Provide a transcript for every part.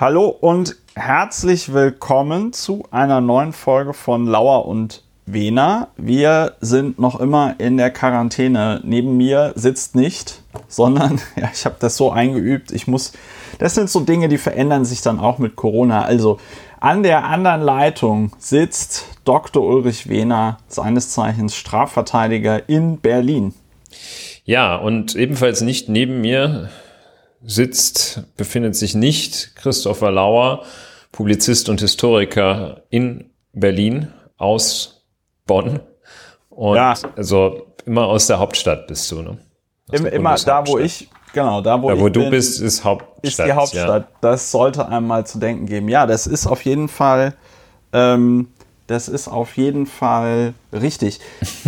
Hallo und herzlich willkommen zu einer neuen Folge von Lauer und Wena. Wir sind noch immer in der Quarantäne. Neben mir sitzt nicht, sondern ja, ich habe das so eingeübt. Ich muss, das sind so Dinge, die verändern sich dann auch mit Corona. Also an der anderen Leitung sitzt Dr. Ulrich Wehner, seines Zeichens Strafverteidiger in Berlin. Ja, und ebenfalls nicht neben mir sitzt, befindet sich nicht Christopher Lauer, Publizist und Historiker in Berlin aus Bonn. Und ja. also immer aus der Hauptstadt bist du, ne? Im, immer da, wo ich, genau, da, wo, da, wo ich du bin, bist, ist Hauptstadt. Ist die Hauptstadt. Ja. Das sollte einmal zu denken geben. Ja, das ist auf jeden Fall ähm, das ist auf jeden Fall richtig.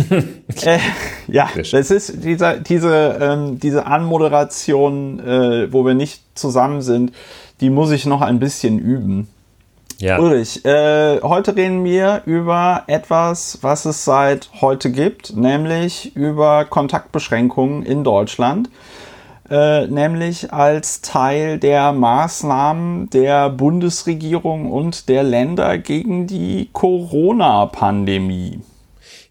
äh, ja, das ist dieser, diese, ähm, diese Anmoderation, äh, wo wir nicht zusammen sind, die muss ich noch ein bisschen üben. Ja. Ulrich, äh, heute reden wir über etwas, was es seit heute gibt, nämlich über Kontaktbeschränkungen in Deutschland. Äh, nämlich als Teil der Maßnahmen der Bundesregierung und der Länder gegen die Corona-Pandemie.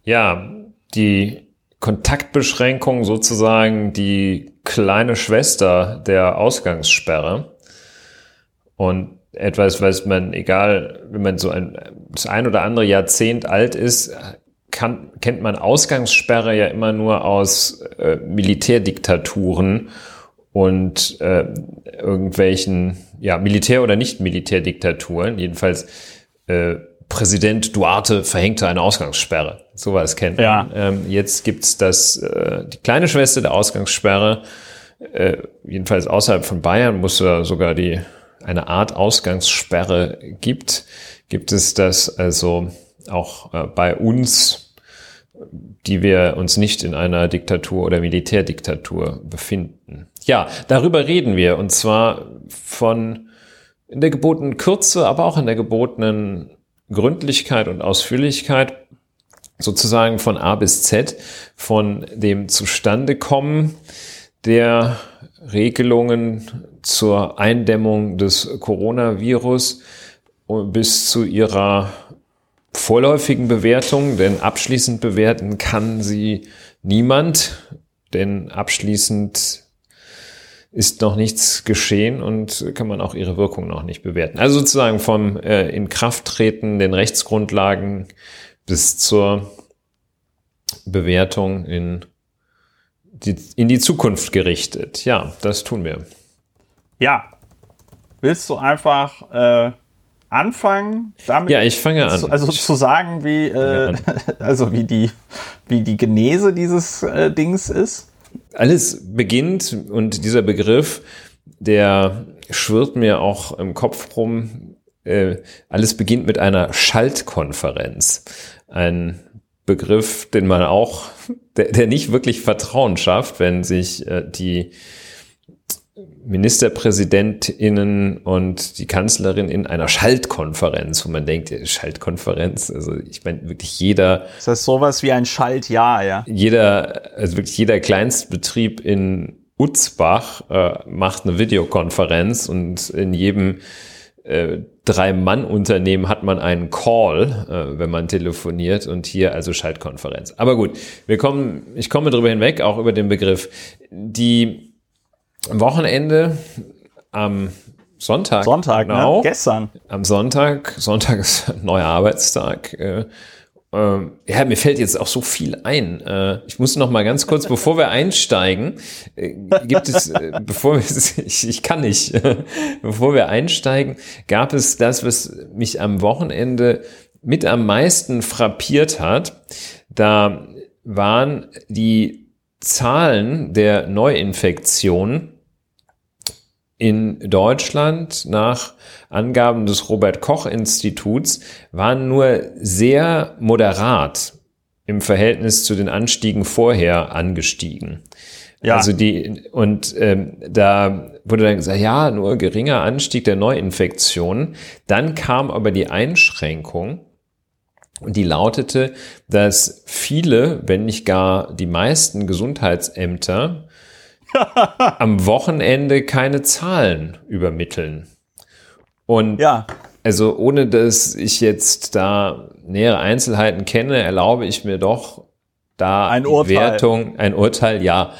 Ja, die Kontaktbeschränkung sozusagen die kleine Schwester der Ausgangssperre. Und etwas, was man, egal, wenn man so ein, das ein oder andere Jahrzehnt alt ist, kann, kennt man Ausgangssperre ja immer nur aus äh, Militärdiktaturen und äh, irgendwelchen ja, Militär- oder Nicht-Militärdiktaturen. Jedenfalls äh, Präsident Duarte verhängte eine Ausgangssperre. Sowas kennt man. Ja. Ähm, jetzt gibt's das, äh, die kleine Schwester der Ausgangssperre, äh, jedenfalls außerhalb von Bayern, muss es sogar die eine Art Ausgangssperre gibt, gibt es das also auch äh, bei uns, die wir uns nicht in einer Diktatur oder Militärdiktatur befinden. Ja, darüber reden wir und zwar von in der gebotenen Kürze, aber auch in der gebotenen Gründlichkeit und Ausführlichkeit, sozusagen von A bis Z, von dem Zustandekommen der Regelungen zur Eindämmung des Coronavirus bis zu ihrer vorläufigen Bewertung, denn abschließend bewerten kann sie niemand, denn abschließend ist noch nichts geschehen und kann man auch ihre Wirkung noch nicht bewerten. Also sozusagen vom äh, Inkrafttreten, den Rechtsgrundlagen bis zur Bewertung in die, in die Zukunft gerichtet. Ja, das tun wir. Ja. Willst du einfach äh, anfangen damit? Ja, ich fange an. Zu, also zu sagen, wie, äh, also wie die, wie die Genese dieses äh, Dings ist? Alles beginnt und dieser Begriff, der schwirrt mir auch im Kopf rum. Äh, alles beginnt mit einer Schaltkonferenz. Ein Begriff, den man auch, der, der nicht wirklich Vertrauen schafft, wenn sich äh, die MinisterpräsidentInnen und die Kanzlerin in einer Schaltkonferenz, wo man denkt, Schaltkonferenz, also ich meine wirklich jeder. Das heißt sowas wie ein Schaltjahr, ja. Jeder, also wirklich jeder Kleinstbetrieb in Utzbach äh, macht eine Videokonferenz und in jedem äh, Drei-Mann-Unternehmen hat man einen Call, äh, wenn man telefoniert und hier also Schaltkonferenz. Aber gut, wir kommen, ich komme darüber hinweg, auch über den Begriff. Die am Wochenende, am Sonntag. Sonntag, ne? genau. Ne? Gestern. Am Sonntag, Sonntag ist ein neuer Arbeitstag. Äh, äh, ja, mir fällt jetzt auch so viel ein. Äh, ich muss noch mal ganz kurz, bevor wir einsteigen, äh, gibt es, äh, bevor wir, ich, ich kann nicht, bevor wir einsteigen, gab es das, was mich am Wochenende mit am meisten frappiert hat. Da waren die Zahlen der Neuinfektionen in Deutschland nach Angaben des Robert Koch Instituts waren nur sehr moderat im Verhältnis zu den Anstiegen vorher angestiegen. Ja. Also die und ähm, da wurde dann gesagt, ja, nur geringer Anstieg der Neuinfektionen. Dann kam aber die Einschränkung und die lautete, dass viele, wenn nicht gar die meisten Gesundheitsämter am Wochenende keine Zahlen übermitteln. Und ja. also ohne dass ich jetzt da nähere Einzelheiten kenne, erlaube ich mir doch da ein Urteil. Wertung, ein Urteil, ja.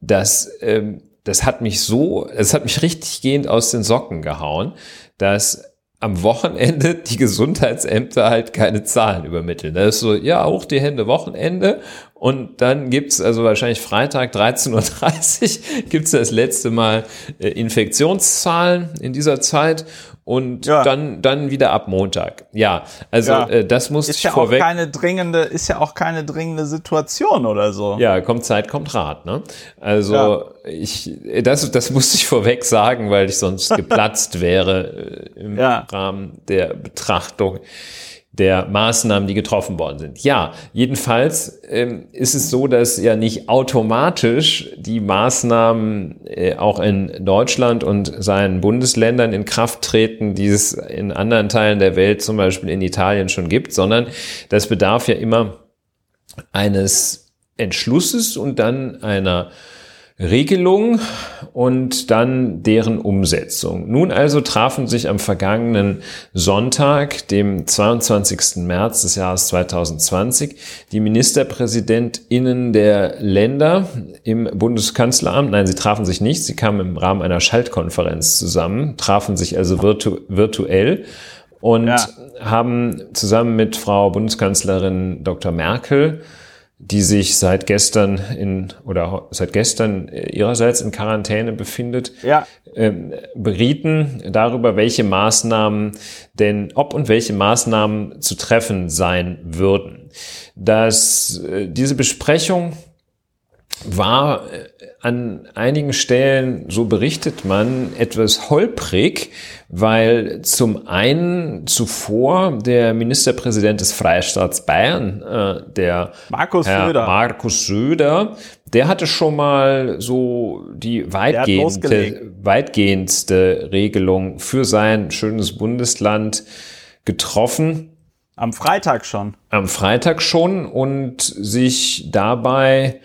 Das, ähm, das hat mich so, es hat mich richtig gehend aus den Socken gehauen, dass am Wochenende die Gesundheitsämter halt keine Zahlen übermitteln. Das ist so, ja, hoch die Hände, Wochenende. Und dann gibt's also wahrscheinlich Freitag 13.30 Uhr gibt's das letzte Mal äh, Infektionszahlen in dieser Zeit und ja. dann dann wieder ab Montag. Ja, also ja. Äh, das muss ist ich ja vorweg. Auch keine dringende, ist ja auch keine dringende Situation oder so. Ja, kommt Zeit, kommt Rat. Ne? Also ja. ich, das das musste ich vorweg sagen, weil ich sonst geplatzt wäre äh, im Rahmen der Betrachtung der Maßnahmen, die getroffen worden sind. Ja, jedenfalls ähm, ist es so, dass ja nicht automatisch die Maßnahmen äh, auch in Deutschland und seinen Bundesländern in Kraft treten, die es in anderen Teilen der Welt, zum Beispiel in Italien schon gibt, sondern das bedarf ja immer eines Entschlusses und dann einer Regelung und dann deren Umsetzung. Nun also trafen sich am vergangenen Sonntag, dem 22. März des Jahres 2020, die Ministerpräsidentinnen der Länder im Bundeskanzleramt. Nein, sie trafen sich nicht, sie kamen im Rahmen einer Schaltkonferenz zusammen, trafen sich also virtu virtuell und ja. haben zusammen mit Frau Bundeskanzlerin Dr. Merkel die sich seit gestern in oder seit gestern ihrerseits in Quarantäne befindet, ja. ähm, berieten darüber, welche Maßnahmen denn, ob und welche Maßnahmen zu treffen sein würden. Dass äh, diese Besprechung war äh, an einigen Stellen, so berichtet man, etwas holprig, weil zum einen zuvor der Ministerpräsident des Freistaats Bayern, äh, der Markus Herr Söder. Markus Söder, der hatte schon mal so die weitgehende, weitgehendste Regelung für sein schönes Bundesland getroffen. Am Freitag schon. Am Freitag schon und sich dabei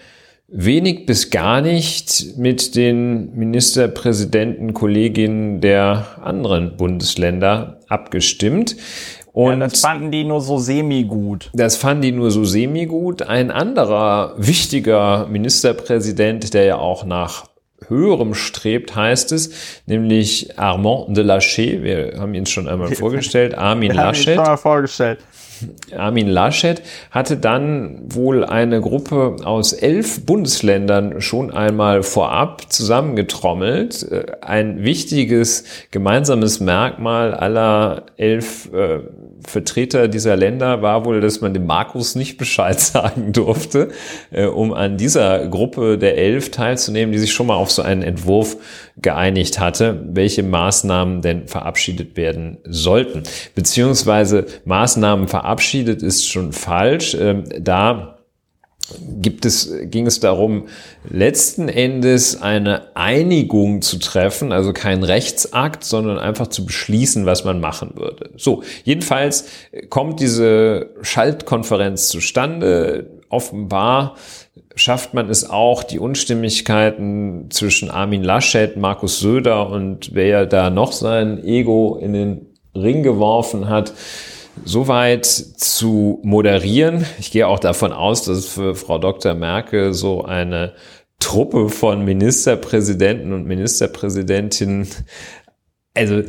wenig bis gar nicht mit den Ministerpräsidenten, Kolleginnen der anderen Bundesländer abgestimmt. Und ja, das fanden die nur so semi-gut. Das fanden die nur so semi-gut. Ein anderer wichtiger Ministerpräsident, der ja auch nach höherem strebt, heißt es, nämlich Armand de Laschet. Wir haben ihn schon einmal vorgestellt. Armin Laschet. Schon mal vorgestellt. Armin Laschet hatte dann wohl eine Gruppe aus elf Bundesländern schon einmal vorab zusammengetrommelt. Äh, ein wichtiges gemeinsames Merkmal aller elf äh, Vertreter dieser Länder war wohl, dass man dem Markus nicht Bescheid sagen durfte, äh, um an dieser Gruppe der elf teilzunehmen, die sich schon mal auf so einen Entwurf geeinigt hatte, welche Maßnahmen denn verabschiedet werden sollten. Beziehungsweise Maßnahmen verabschiedet ist schon falsch. Ähm, da gibt es, ging es darum, letzten Endes eine Einigung zu treffen, also kein Rechtsakt, sondern einfach zu beschließen, was man machen würde. So, jedenfalls kommt diese Schaltkonferenz zustande. Offenbar schafft man es auch, die Unstimmigkeiten zwischen Armin Laschet, Markus Söder und wer da noch sein Ego in den Ring geworfen hat, soweit zu moderieren. Ich gehe auch davon aus, dass für Frau Dr. Merkel so eine Truppe von Ministerpräsidenten und Ministerpräsidentinnen, also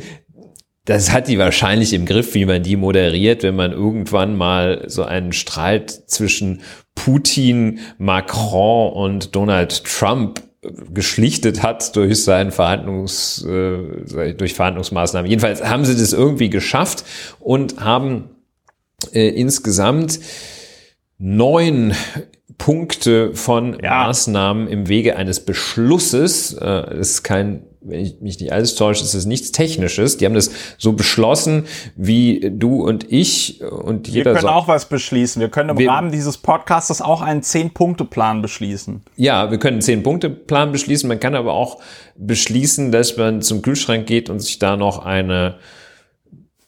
das hat die wahrscheinlich im Griff, wie man die moderiert, wenn man irgendwann mal so einen Streit zwischen Putin, Macron und Donald Trump geschlichtet hat durch seinen Verhandlungs, äh, durch Verhandlungsmaßnahmen. Jedenfalls haben sie das irgendwie geschafft und haben äh, insgesamt neun Punkte von ja. Maßnahmen im Wege eines Beschlusses. Äh, ist kein wenn ich mich nicht alles täusche, ist es nichts Technisches. Die haben das so beschlossen, wie du und ich und jeder. Wir können so auch was beschließen. Wir können im wir, Rahmen dieses Podcasts auch einen Zehn-Punkte-Plan beschließen. Ja, wir können einen Zehn-Punkte-Plan beschließen. Man kann aber auch beschließen, dass man zum Kühlschrank geht und sich da noch eine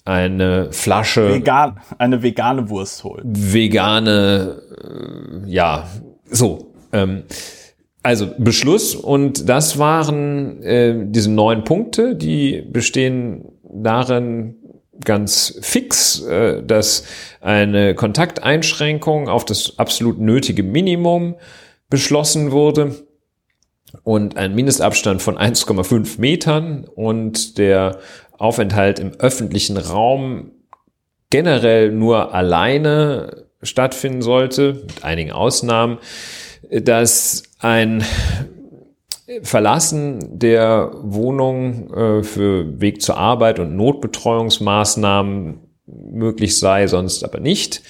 eine Flasche Vegan, eine vegane Wurst holt. Vegane, äh, ja, so. Ähm, also Beschluss und das waren äh, diese neun Punkte, die bestehen darin ganz fix, äh, dass eine Kontakteinschränkung auf das absolut nötige Minimum beschlossen wurde und ein Mindestabstand von 1,5 Metern und der Aufenthalt im öffentlichen Raum generell nur alleine stattfinden sollte, mit einigen Ausnahmen, dass ein Verlassen der Wohnung äh, für Weg zur Arbeit und Notbetreuungsmaßnahmen möglich sei, sonst aber nicht.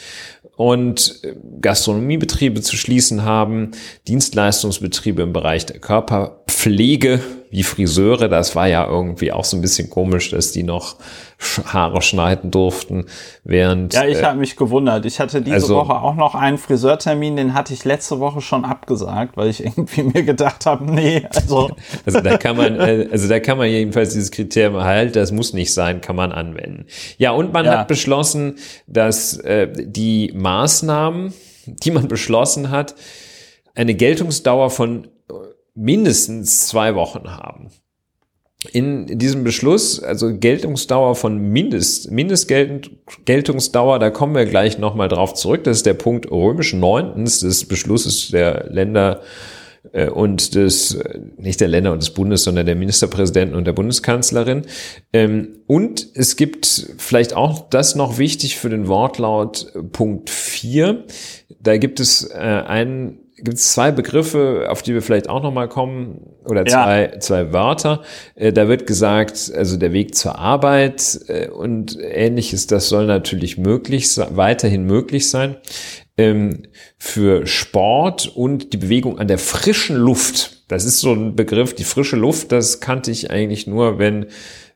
Und Gastronomiebetriebe zu schließen haben, Dienstleistungsbetriebe im Bereich der Körperpflege wie Friseure, das war ja irgendwie auch so ein bisschen komisch, dass die noch Haare schneiden durften, während. Ja, ich äh, habe mich gewundert. Ich hatte diese also, Woche auch noch einen Friseurtermin, den hatte ich letzte Woche schon abgesagt, weil ich irgendwie mir gedacht habe, nee, also. also da kann man, äh, also da kann man jedenfalls dieses Kriterium halt, das muss nicht sein, kann man anwenden. Ja, und man ja. hat beschlossen, dass äh, die Maßnahmen, die man beschlossen hat, eine Geltungsdauer von mindestens zwei Wochen haben. In diesem Beschluss, also Geltungsdauer von Mindest, Mindestgeltungsdauer, da kommen wir gleich nochmal drauf zurück. Das ist der Punkt römisch neuntens des Beschlusses der Länder äh, und des, äh, nicht der Länder und des Bundes, sondern der Ministerpräsidenten und der Bundeskanzlerin. Ähm, und es gibt vielleicht auch das noch wichtig für den Wortlaut Punkt 4. Da gibt es äh, einen gibt es zwei Begriffe, auf die wir vielleicht auch nochmal kommen, oder zwei, ja. zwei Wörter. Äh, da wird gesagt, also der Weg zur Arbeit äh, und ähnliches, das soll natürlich möglich weiterhin möglich sein. Ähm, für Sport und die Bewegung an der frischen Luft. Das ist so ein Begriff, die frische Luft, das kannte ich eigentlich nur, wenn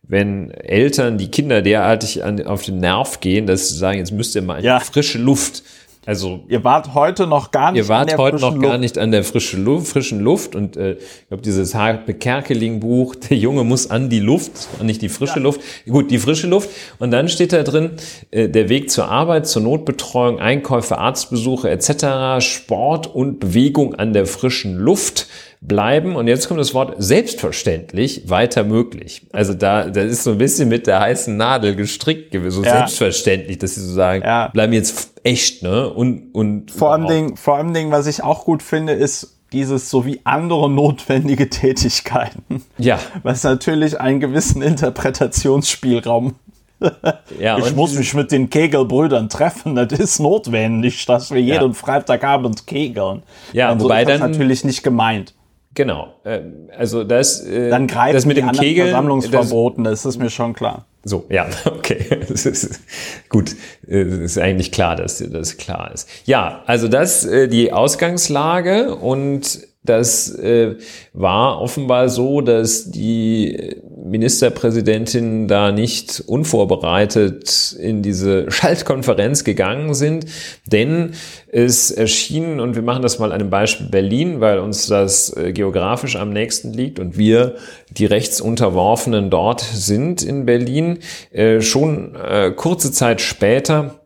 wenn Eltern die Kinder derartig an, auf den Nerv gehen, dass sie sagen, jetzt müsst ihr mal ja. frische Luft. Also ihr wart heute noch gar nicht. Ihr wart heute noch Luft. gar nicht an der frischen Luft, frischen Luft und äh, ich glaube dieses Harpe Kerkeling Buch, der Junge muss an die Luft, nicht die frische ja. Luft. Gut, die frische Luft und dann steht da drin äh, der Weg zur Arbeit, zur Notbetreuung, Einkäufe, Arztbesuche etc., Sport und Bewegung an der frischen Luft bleiben. Und jetzt kommt das Wort selbstverständlich weiter möglich. Also da, das ist so ein bisschen mit der heißen Nadel gestrickt gewesen. So ja. selbstverständlich, dass sie so sagen, ja. bleiben jetzt echt, ne? Und, und vor allem Ding, vor allem Ding, was ich auch gut finde, ist, dieses sowie andere notwendige Tätigkeiten. Ja. Was natürlich einen gewissen Interpretationsspielraum ja, ich muss mich mit den Kegelbrüdern treffen. Das ist notwendig, dass wir jeden ja. Freitagabend kegeln. Ja, also wobei das dann natürlich nicht gemeint. Genau. Ähm, also das, äh, dann greifen das mit dem Kegel, Versammlungsverboten, das, das ist mir schon klar. So, ja, okay. Das ist, gut, es ist eigentlich klar, dass das klar ist. Ja, also das äh, die Ausgangslage und das äh, war offenbar so, dass die Ministerpräsidentin da nicht unvorbereitet in diese Schaltkonferenz gegangen sind, denn es erschien, und wir machen das mal an dem Beispiel Berlin, weil uns das äh, geografisch am nächsten liegt und wir die Rechtsunterworfenen dort sind in Berlin, äh, schon äh, kurze Zeit später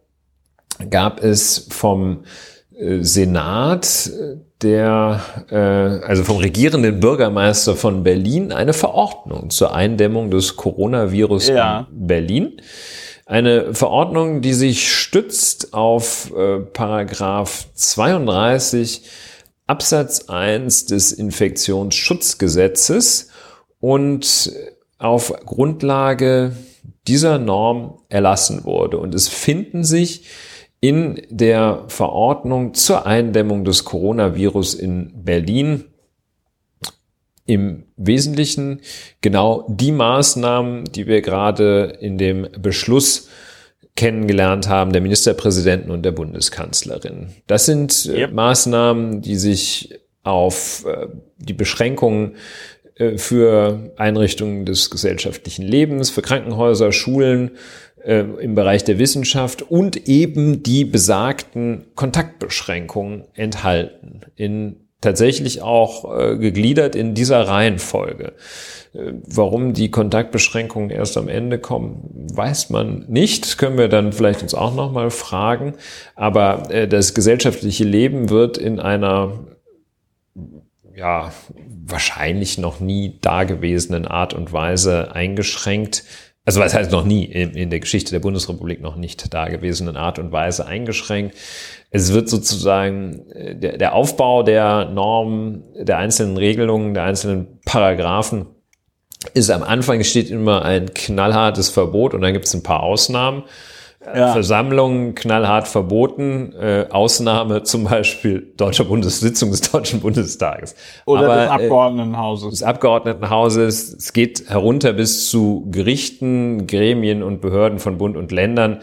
gab es vom Senat der, äh, also vom regierenden Bürgermeister von Berlin eine Verordnung zur Eindämmung des Coronavirus ja. in Berlin. Eine Verordnung, die sich stützt auf äh, Paragraph 32 Absatz 1 des Infektionsschutzgesetzes und auf Grundlage dieser Norm erlassen wurde. Und es finden sich in der Verordnung zur Eindämmung des Coronavirus in Berlin im Wesentlichen genau die Maßnahmen, die wir gerade in dem Beschluss kennengelernt haben, der Ministerpräsidenten und der Bundeskanzlerin. Das sind äh. Maßnahmen, die sich auf äh, die Beschränkungen äh, für Einrichtungen des gesellschaftlichen Lebens, für Krankenhäuser, Schulen, äh, im Bereich der Wissenschaft und eben die besagten Kontaktbeschränkungen enthalten. In tatsächlich auch äh, gegliedert in dieser Reihenfolge. Äh, warum die Kontaktbeschränkungen erst am Ende kommen, weiß man nicht. Können wir dann vielleicht uns auch noch mal fragen. Aber äh, das gesellschaftliche Leben wird in einer ja, wahrscheinlich noch nie dagewesenen Art und Weise eingeschränkt. Also was heißt noch nie in, in der Geschichte der Bundesrepublik noch nicht dagewesenen Art und Weise eingeschränkt. Es wird sozusagen äh, der, der Aufbau der Normen, der einzelnen Regelungen, der einzelnen Paragraphen ist am Anfang steht immer ein knallhartes Verbot und dann gibt es ein paar Ausnahmen. Ja. Versammlungen knallhart verboten, äh, Ausnahme zum Beispiel Deutscher Bundessitzung des Deutschen Bundestages. Oder Aber, des äh, Abgeordnetenhauses. Äh, des Abgeordnetenhauses. Es geht herunter bis zu Gerichten, Gremien und Behörden von Bund und Ländern.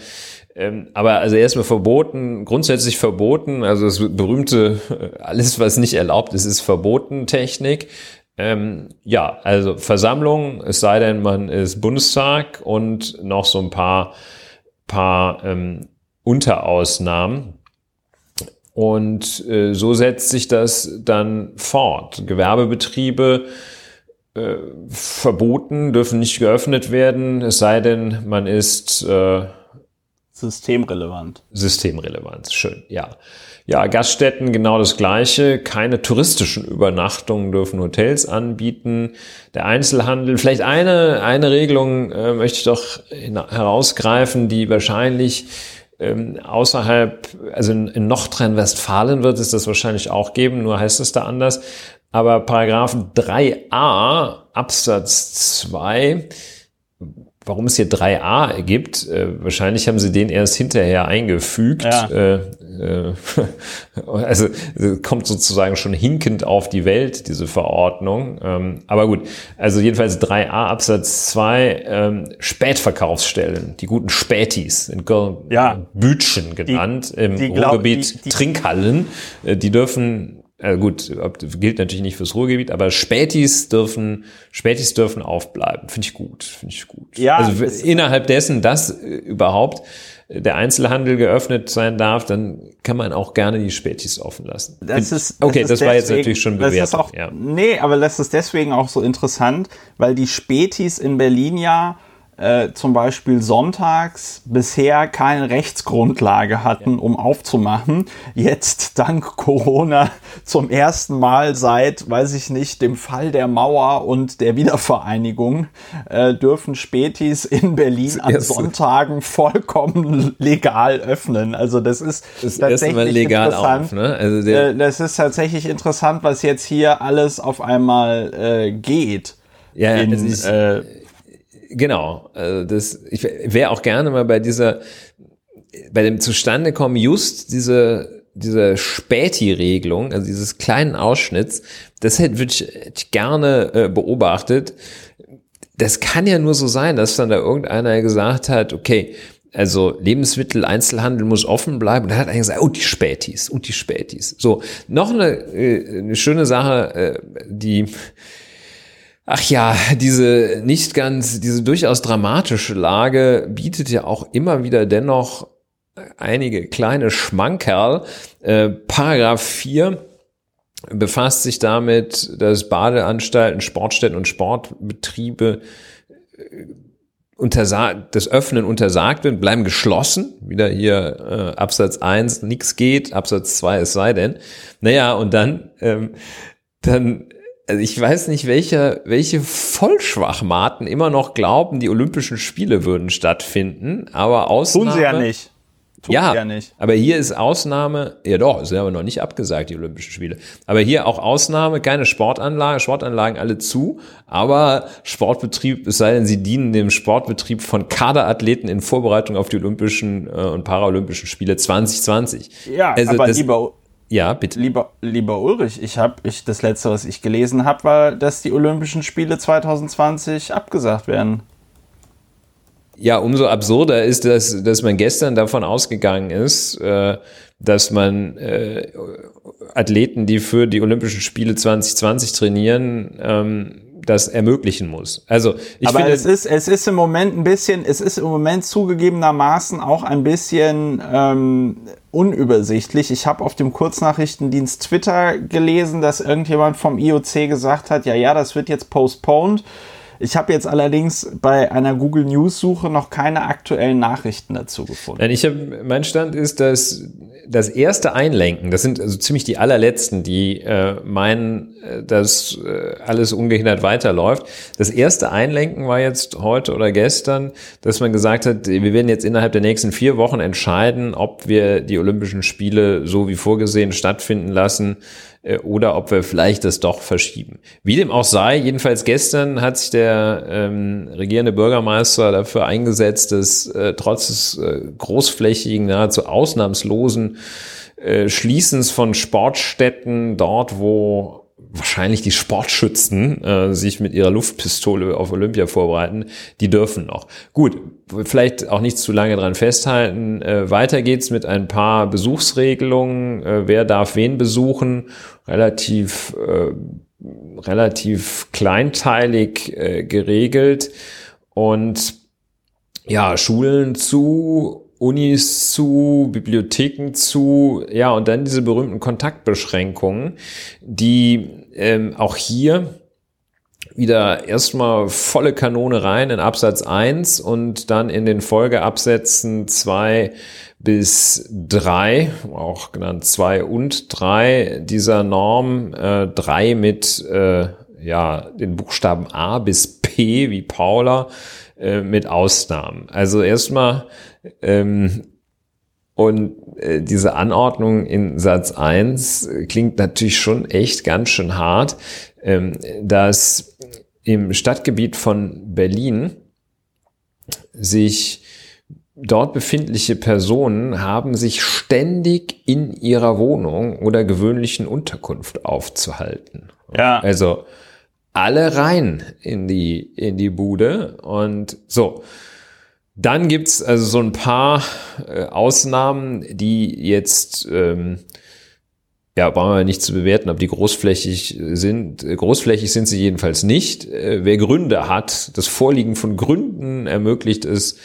Ähm, aber also erstmal verboten, grundsätzlich verboten, also das berühmte, äh, alles was nicht erlaubt ist, ist verboten Technik. Ähm, ja, also Versammlung, es sei denn, man ist Bundestag und noch so ein paar paar ähm, Unterausnahmen. Und äh, so setzt sich das dann fort. Gewerbebetriebe äh, verboten, dürfen nicht geöffnet werden, es sei denn, man ist äh, systemrelevant. Systemrelevant, schön, ja. Ja, Gaststätten genau das Gleiche. Keine touristischen Übernachtungen dürfen Hotels anbieten. Der Einzelhandel, vielleicht eine, eine Regelung äh, möchte ich doch herausgreifen, die wahrscheinlich ähm, außerhalb, also in, in Nordrhein-Westfalen wird es das wahrscheinlich auch geben, nur heißt es da anders. Aber Paragraph 3a Absatz 2 warum es hier 3a gibt. Äh, wahrscheinlich haben sie den erst hinterher eingefügt. Ja. Äh, äh, also kommt sozusagen schon hinkend auf die Welt, diese Verordnung. Ähm, aber gut, also jedenfalls 3a Absatz 2, ähm, Spätverkaufsstellen, die guten Spätis, in Köln ja. Bütchen genannt, die, im die Ruhrgebiet die, die, Trinkhallen, äh, die dürfen äh, gut, gilt natürlich nicht fürs Ruhrgebiet, aber Spätis dürfen, Spätis dürfen aufbleiben. Finde ich gut, finde ich gut. Ja, also innerhalb dessen, dass äh, überhaupt der Einzelhandel geöffnet sein darf, dann kann man auch gerne die Spätis offen lassen. Das ist, das okay, ist das deswegen, war jetzt natürlich schon bewertet. Das ist auch, ja. Nee, aber das ist deswegen auch so interessant, weil die Spätis in Berlin ja äh, zum Beispiel sonntags bisher keine Rechtsgrundlage hatten, ja. um aufzumachen. Jetzt dank Corona zum ersten Mal seit, weiß ich nicht, dem Fall der Mauer und der Wiedervereinigung äh, dürfen Spätis in Berlin an Sonntagen vollkommen legal öffnen. Also das ist das tatsächlich legal interessant. Auf, ne? also äh, das ist tatsächlich interessant, was jetzt hier alles auf einmal äh, geht. Ja, in, äh, Genau, also das, ich wäre auch gerne mal bei dieser, bei dem Zustandekommen just diese, diese Späti-Regelung, also dieses kleinen Ausschnitts, das hätte, würde ich, gerne äh, beobachtet. Das kann ja nur so sein, dass dann da irgendeiner gesagt hat, okay, also Lebensmittel-Einzelhandel muss offen bleiben. Und dann hat einer gesagt, oh, die Spätis, und die Spätis. So, noch eine, äh, eine schöne Sache, äh, die Ach ja, diese nicht ganz, diese durchaus dramatische Lage bietet ja auch immer wieder dennoch einige kleine Schmankerl. Äh, Paragraph 4 befasst sich damit, dass Badeanstalten, Sportstätten und Sportbetriebe äh, untersagt, das Öffnen untersagt wird, bleiben geschlossen. Wieder hier äh, Absatz 1, nichts geht, Absatz 2, es sei denn. Naja, und dann, ähm, dann also ich weiß nicht, welche, welche Vollschwachmaten immer noch glauben, die Olympischen Spiele würden stattfinden, aber Ausnahme. Tun sie ja nicht. Tun ja, ja nicht. aber hier ist Ausnahme, ja doch, sind aber noch nicht abgesagt, die Olympischen Spiele. Aber hier auch Ausnahme, keine Sportanlage, Sportanlagen alle zu, aber Sportbetrieb, es sei denn, sie dienen dem Sportbetrieb von Kaderathleten in Vorbereitung auf die Olympischen äh, und Paralympischen Spiele 2020. Ja, also aber das, lieber ja, bitte. Lieber, lieber Ulrich, ich habe, ich, das letzte, was ich gelesen habe, war, dass die Olympischen Spiele 2020 abgesagt werden. Ja, umso absurder ist, dass, dass man gestern davon ausgegangen ist, äh, dass man äh, Athleten, die für die Olympischen Spiele 2020 trainieren, ähm, das ermöglichen muss. Also ich Aber finde, es ist es ist im Moment ein bisschen, es ist im Moment zugegebenermaßen auch ein bisschen ähm, unübersichtlich. Ich habe auf dem Kurznachrichtendienst Twitter gelesen, dass irgendjemand vom IOC gesagt hat, ja ja, das wird jetzt postponed. Ich habe jetzt allerdings bei einer Google News Suche noch keine aktuellen Nachrichten dazu gefunden. Nein, ich habe, mein Stand ist, dass das erste Einlenken, das sind also ziemlich die allerletzten, die äh, meinen, äh, dass äh, alles ungehindert weiterläuft. Das erste Einlenken war jetzt heute oder gestern, dass man gesagt hat, wir werden jetzt innerhalb der nächsten vier Wochen entscheiden, ob wir die Olympischen Spiele so wie vorgesehen stattfinden lassen oder ob wir vielleicht das doch verschieben. Wie dem auch sei, jedenfalls gestern hat sich der ähm, regierende Bürgermeister dafür eingesetzt, dass äh, trotz des äh, großflächigen, nahezu ausnahmslosen äh, Schließens von Sportstätten dort, wo wahrscheinlich die Sportschützen äh, sich mit ihrer Luftpistole auf Olympia vorbereiten, die dürfen noch. Gut, vielleicht auch nicht zu lange dran festhalten. Äh, weiter geht's mit ein paar Besuchsregelungen. Äh, wer darf wen besuchen? Relativ, äh, relativ kleinteilig äh, geregelt. Und ja, Schulen zu, Unis zu, Bibliotheken zu, ja, und dann diese berühmten Kontaktbeschränkungen, die ähm, auch hier wieder erstmal volle Kanone rein in Absatz 1 und dann in den Folgeabsätzen 2 bis 3, auch genannt 2 und 3 dieser Norm, äh, 3 mit äh, ja, den Buchstaben A bis P wie Paula äh, mit Ausnahmen. Also erstmal ähm, und äh, diese Anordnung in Satz 1 klingt natürlich schon echt ganz schön hart, ähm, dass im Stadtgebiet von Berlin sich dort befindliche Personen haben sich ständig in ihrer Wohnung oder gewöhnlichen Unterkunft aufzuhalten. Ja. Also alle rein in die, in die Bude und so. Dann gibt's also so ein paar äh, Ausnahmen, die jetzt, ähm, ja, brauchen wir nicht zu bewerten, ob die großflächig sind. Großflächig sind sie jedenfalls nicht. Äh, wer Gründe hat, das Vorliegen von Gründen ermöglicht es,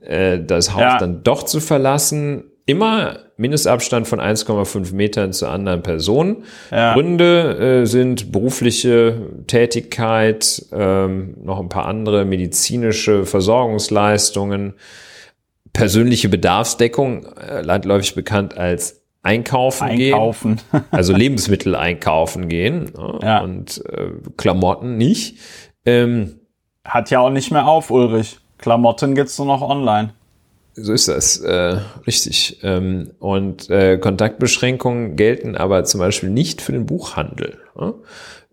äh, das Haus ja. dann doch zu verlassen. Immer Mindestabstand von 1,5 Metern zu anderen Personen. Ja. Gründe äh, sind berufliche Tätigkeit, ähm, noch ein paar andere medizinische Versorgungsleistungen, persönliche Bedarfsdeckung, äh, landläufig bekannt als Einkaufen, einkaufen. gehen, also Lebensmittel einkaufen gehen ja. und äh, Klamotten nicht. Ähm, Hat ja auch nicht mehr auf, Ulrich. Klamotten gibt's nur noch online. So ist das, äh, richtig. Ähm, und äh, Kontaktbeschränkungen gelten aber zum Beispiel nicht für den Buchhandel.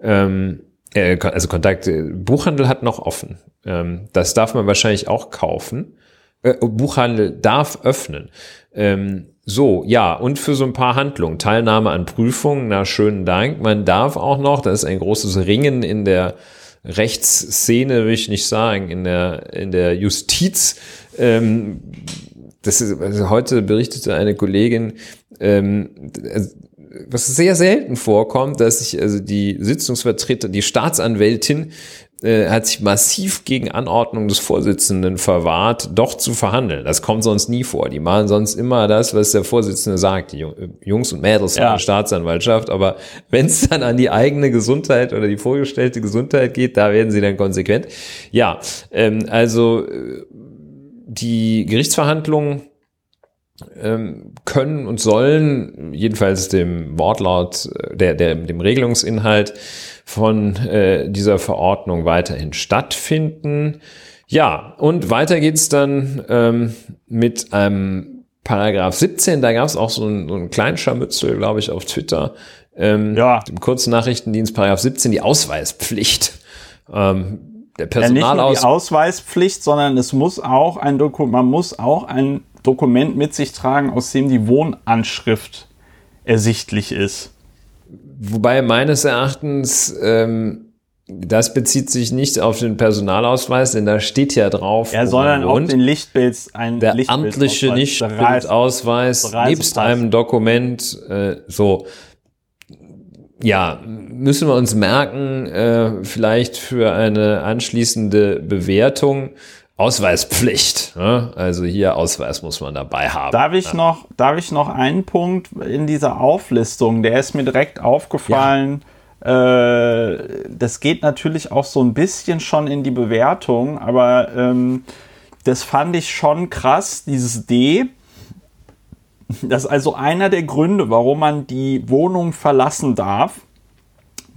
Ähm, äh, also Kontakt, Buchhandel hat noch offen. Ähm, das darf man wahrscheinlich auch kaufen. Äh, Buchhandel darf öffnen. Ähm, so, ja, und für so ein paar Handlungen. Teilnahme an Prüfungen, na schönen Dank. Man darf auch noch, das ist ein großes Ringen in der Rechtsszene, will ich nicht sagen, in der, in der Justiz. Ähm, das ist, also heute berichtete eine Kollegin, ähm, was sehr selten vorkommt, dass sich also die Sitzungsvertreter, die Staatsanwältin äh, hat sich massiv gegen Anordnung des Vorsitzenden verwahrt, doch zu verhandeln. Das kommt sonst nie vor. Die machen sonst immer das, was der Vorsitzende sagt, die Jungs und Mädels ja. der Staatsanwaltschaft. Aber wenn es dann an die eigene Gesundheit oder die vorgestellte Gesundheit geht, da werden sie dann konsequent. Ja, ähm, also äh, die Gerichtsverhandlungen ähm, können und sollen, jedenfalls dem Wortlaut, äh, der, der, dem Regelungsinhalt von äh, dieser Verordnung weiterhin stattfinden. Ja, und weiter geht's dann ähm, mit einem Paragraph 17, da gab es auch so einen, so einen kleinen Scharmützel, glaube ich, auf Twitter. Ähm, ja. Dem Kurznachrichtendienst Paragraph 17, die Ausweispflicht. Ähm, der Personalaus ja, nicht nur die Ausweispflicht, sondern es muss auch ein Dokument, man muss auch ein Dokument mit sich tragen, aus dem die Wohnanschrift ersichtlich ist. Wobei meines Erachtens ähm, das bezieht sich nicht auf den Personalausweis, denn da steht ja drauf. Ja, sondern auf den Lichtbilds ein Der amtliche Lichtbildausweis nebst einem Dokument äh, so. Ja, müssen wir uns merken, äh, vielleicht für eine anschließende Bewertung Ausweispflicht. Ne? Also hier Ausweis muss man dabei haben. Darf ich, ja. noch, darf ich noch einen Punkt in dieser Auflistung, der ist mir direkt aufgefallen. Äh, das geht natürlich auch so ein bisschen schon in die Bewertung, aber ähm, das fand ich schon krass, dieses D. Das ist also einer der Gründe, warum man die Wohnung verlassen darf.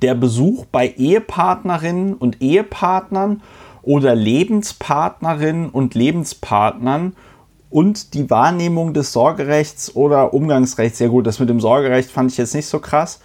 Der Besuch bei Ehepartnerinnen und Ehepartnern oder Lebenspartnerinnen und Lebenspartnern und die Wahrnehmung des Sorgerechts oder Umgangsrechts. Sehr gut, das mit dem Sorgerecht fand ich jetzt nicht so krass,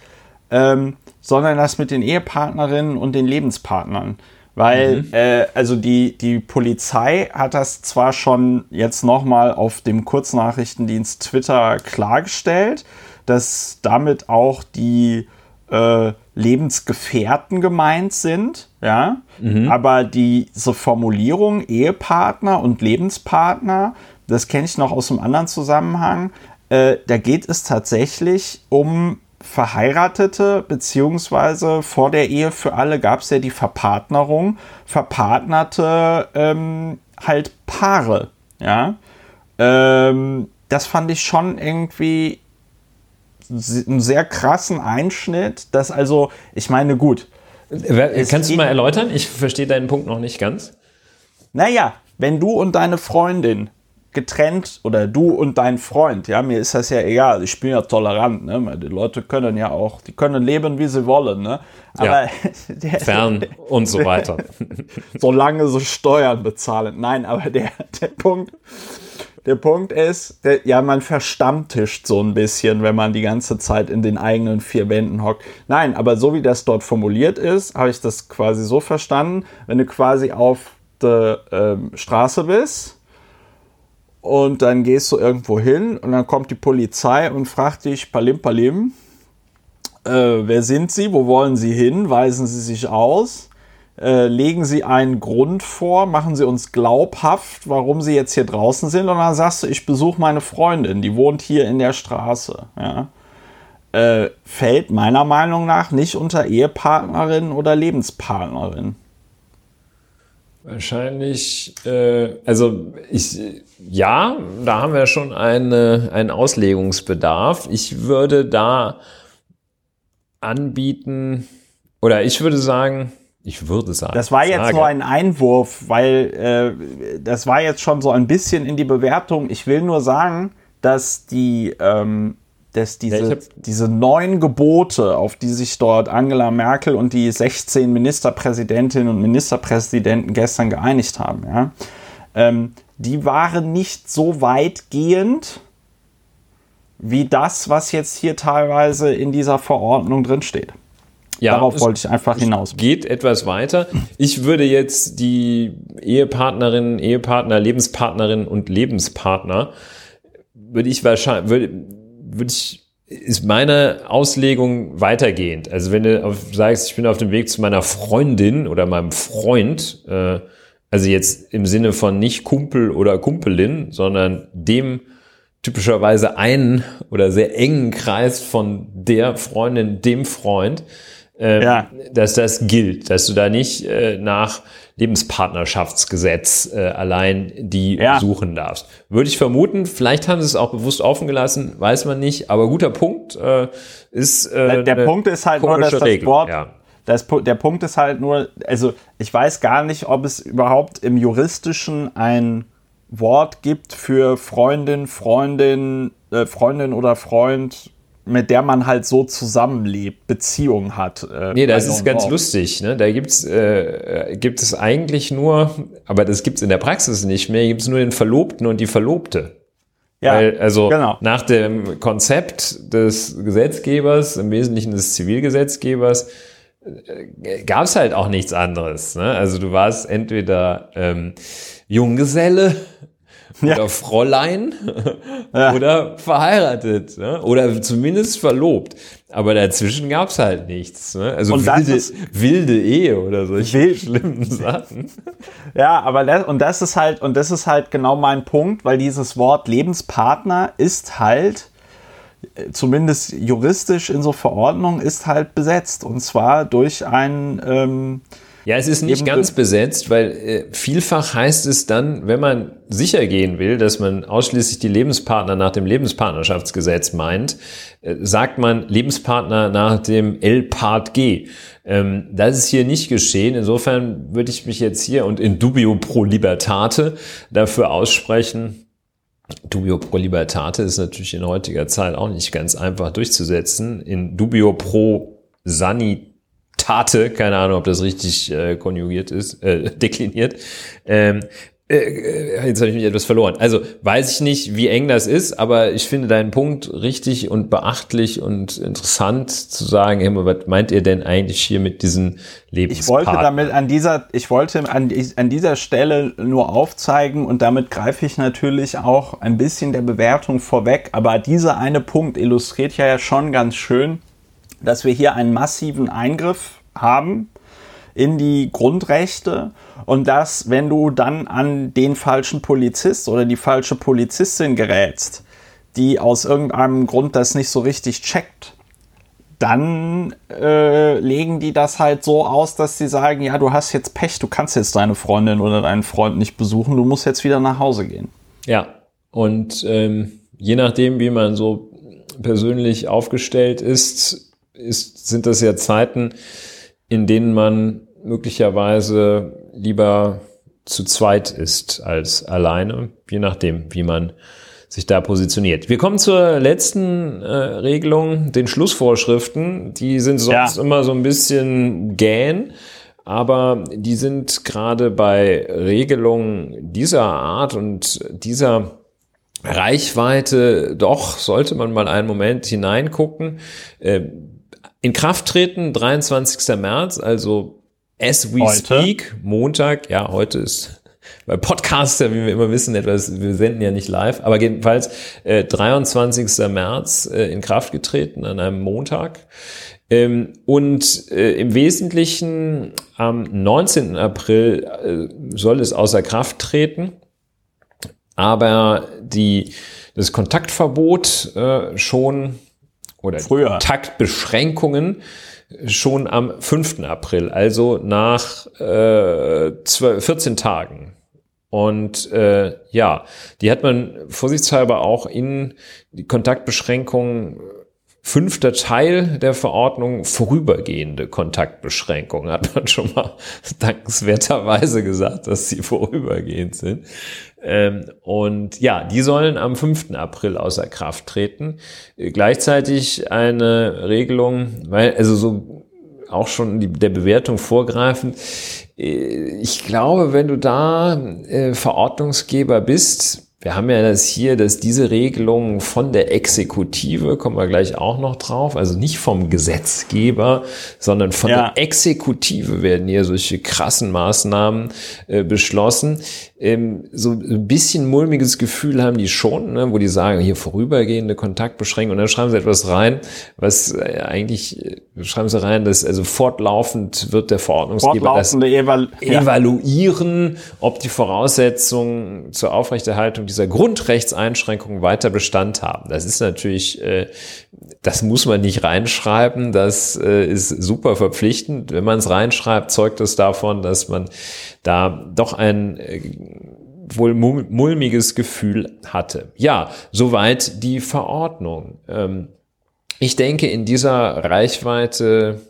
ähm, sondern das mit den Ehepartnerinnen und den Lebenspartnern. Weil, mhm. äh, also die, die Polizei hat das zwar schon jetzt nochmal auf dem Kurznachrichtendienst Twitter klargestellt, dass damit auch die äh, Lebensgefährten gemeint sind, ja, mhm. aber diese Formulierung Ehepartner und Lebenspartner, das kenne ich noch aus einem anderen Zusammenhang, äh, da geht es tatsächlich um Verheiratete, beziehungsweise vor der Ehe für alle gab es ja die Verpartnerung, verpartnerte ähm, halt Paare, ja. Ähm, das fand ich schon irgendwie einen sehr krassen Einschnitt, dass also, ich meine, gut. Kannst du mal erläutern? Ich verstehe deinen Punkt noch nicht ganz. Naja, wenn du und deine Freundin getrennt oder du und dein Freund, ja, mir ist das ja egal, ich bin ja tolerant, ne? Die Leute können ja auch, die können leben, wie sie wollen, ne? Aber ja. der, fern der, und so weiter. Solange sie Steuern bezahlen. Nein, aber der, der Punkt, der Punkt ist, der, ja, man verstammtischt so ein bisschen, wenn man die ganze Zeit in den eigenen vier Wänden hockt. Nein, aber so wie das dort formuliert ist, habe ich das quasi so verstanden, wenn du quasi auf der ähm, Straße bist und dann gehst du irgendwo hin und dann kommt die Polizei und fragt dich, Palim Palim, äh, wer sind Sie, wo wollen Sie hin, weisen Sie sich aus äh, legen Sie einen Grund vor, machen Sie uns glaubhaft, warum Sie jetzt hier draußen sind. Und dann sagst du, ich besuche meine Freundin, die wohnt hier in der Straße. Ja. Äh, fällt meiner Meinung nach nicht unter Ehepartnerin oder Lebenspartnerin. Wahrscheinlich, äh, also ich, ja, da haben wir schon eine, einen Auslegungsbedarf. Ich würde da anbieten, oder ich würde sagen, ich würde sagen. Das war jetzt sage. nur ein Einwurf, weil äh, das war jetzt schon so ein bisschen in die Bewertung. Ich will nur sagen, dass die, ähm, dass diese, ja, diese neun Gebote, auf die sich dort Angela Merkel und die 16 Ministerpräsidentinnen und Ministerpräsidenten gestern geeinigt haben, ja, ähm, die waren nicht so weitgehend wie das, was jetzt hier teilweise in dieser Verordnung drinsteht. Ja, Darauf wollte ich einfach hinaus. Geht etwas weiter. Ich würde jetzt die Ehepartnerinnen, Ehepartner, Lebenspartnerinnen und Lebenspartner, würde ich wahrscheinlich, würde, würde ich, ist meine Auslegung weitergehend. Also wenn du auf, sagst, ich bin auf dem Weg zu meiner Freundin oder meinem Freund, äh, also jetzt im Sinne von nicht Kumpel oder Kumpelin, sondern dem typischerweise einen oder sehr engen Kreis von der Freundin, dem Freund, ähm, ja. dass das gilt, dass du da nicht äh, nach Lebenspartnerschaftsgesetz äh, allein die ja. suchen darfst. Würde ich vermuten, vielleicht haben sie es auch bewusst offen gelassen, weiß man nicht, aber guter Punkt äh, ist äh, der, Punkt ist halt nur, dass das Regel. Wort ja. Das, der Punkt ist halt nur, also ich weiß gar nicht, ob es überhaupt im juristischen ein Wort gibt für Freundin, Freundin, äh, Freundin oder Freund mit der man halt so zusammenlebt, Beziehungen hat. Äh, nee, das ist ganz lustig. Ne? Da gibt's, äh, gibt es eigentlich nur, aber das gibt's in der Praxis nicht mehr, gibt es nur den Verlobten und die Verlobte. Ja, Weil, also genau. nach dem Konzept des Gesetzgebers, im Wesentlichen des Zivilgesetzgebers, äh, gab es halt auch nichts anderes. Ne? Also du warst entweder ähm, Junggeselle oder ja. Fräulein ja. oder verheiratet ne? oder zumindest verlobt. Aber dazwischen gab's halt nichts. Ne? Also und wilde, wilde Ehe oder solche wild. schlimmen Sachen. Ja, aber das, und das ist halt und das ist halt genau mein Punkt, weil dieses Wort Lebenspartner ist halt zumindest juristisch in so Verordnungen ist halt besetzt und zwar durch ein ähm, Ja, es ist nicht ganz besetzt, weil äh, vielfach heißt es dann, wenn man sicher gehen will, dass man ausschließlich die Lebenspartner nach dem Lebenspartnerschaftsgesetz meint, äh, sagt man Lebenspartner nach dem L-Part G. Ähm, das ist hier nicht geschehen. Insofern würde ich mich jetzt hier und in dubio pro libertate dafür aussprechen, Dubio pro Libertate ist natürlich in heutiger Zeit auch nicht ganz einfach durchzusetzen. In Dubio pro Sanitate, keine Ahnung, ob das richtig äh, konjugiert ist, äh, dekliniert, ähm, äh, äh, jetzt habe ich mich etwas verloren. Also weiß ich nicht, wie eng das ist, aber ich finde deinen Punkt richtig und beachtlich und interessant zu sagen, hey, was meint ihr denn eigentlich hier mit diesen Lebenspartnern? Ich wollte damit an dieser, ich wollte an, an dieser Stelle nur aufzeigen und damit greife ich natürlich auch ein bisschen der Bewertung vorweg, aber dieser eine Punkt illustriert ja schon ganz schön, dass wir hier einen massiven Eingriff haben in die Grundrechte und dass, wenn du dann an den falschen Polizist oder die falsche Polizistin gerätst, die aus irgendeinem Grund das nicht so richtig checkt, dann äh, legen die das halt so aus, dass sie sagen, ja, du hast jetzt Pech, du kannst jetzt deine Freundin oder deinen Freund nicht besuchen, du musst jetzt wieder nach Hause gehen. Ja, und ähm, je nachdem, wie man so persönlich aufgestellt ist, ist sind das ja Zeiten, in denen man möglicherweise lieber zu zweit ist als alleine, je nachdem, wie man sich da positioniert. Wir kommen zur letzten äh, Regelung, den Schlussvorschriften. Die sind sonst ja. immer so ein bisschen gähn, aber die sind gerade bei Regelungen dieser Art und dieser Reichweite doch, sollte man mal einen Moment hineingucken. Äh, in Kraft treten 23. März, also as we heute. speak, Montag, ja, heute ist bei Podcasts, wie wir immer wissen, etwas, wir senden ja nicht live, aber jedenfalls äh, 23. März äh, in Kraft getreten an einem Montag. Ähm, und äh, im Wesentlichen am 19. April äh, soll es außer Kraft treten, aber die, das Kontaktverbot äh, schon oder Früher. Taktbeschränkungen schon am 5. April, also nach äh, 12, 14 Tagen. Und äh, ja, die hat man vorsichtshalber auch in die Kontaktbeschränkungen Fünfter Teil der Verordnung vorübergehende Kontaktbeschränkungen hat man schon mal dankenswerterweise gesagt, dass sie vorübergehend sind. Ähm, und ja, die sollen am 5. April außer Kraft treten. Gleichzeitig eine Regelung, weil, also so auch schon die, der Bewertung vorgreifen. Äh, ich glaube, wenn du da äh, Verordnungsgeber bist, wir haben ja das hier, dass diese Regelungen von der Exekutive, kommen wir gleich auch noch drauf, also nicht vom Gesetzgeber, sondern von ja. der Exekutive werden hier solche krassen Maßnahmen äh, beschlossen. Ähm, so ein bisschen mulmiges Gefühl haben die schon, ne, wo die sagen, hier vorübergehende Kontaktbeschränkung und dann schreiben sie etwas rein, was äh, eigentlich, äh, schreiben sie rein, dass also fortlaufend wird der Verordnungsgeber das Evalu evaluieren, ob die Voraussetzungen zur Aufrechterhaltung dieser Grundrechtseinschränkungen weiter Bestand haben. Das ist natürlich, äh, das muss man nicht reinschreiben, das äh, ist super verpflichtend. Wenn man es reinschreibt, zeugt es davon, dass man da doch ein äh, wohl mulmiges Gefühl hatte. Ja, soweit die Verordnung. Ähm, ich denke, in dieser Reichweite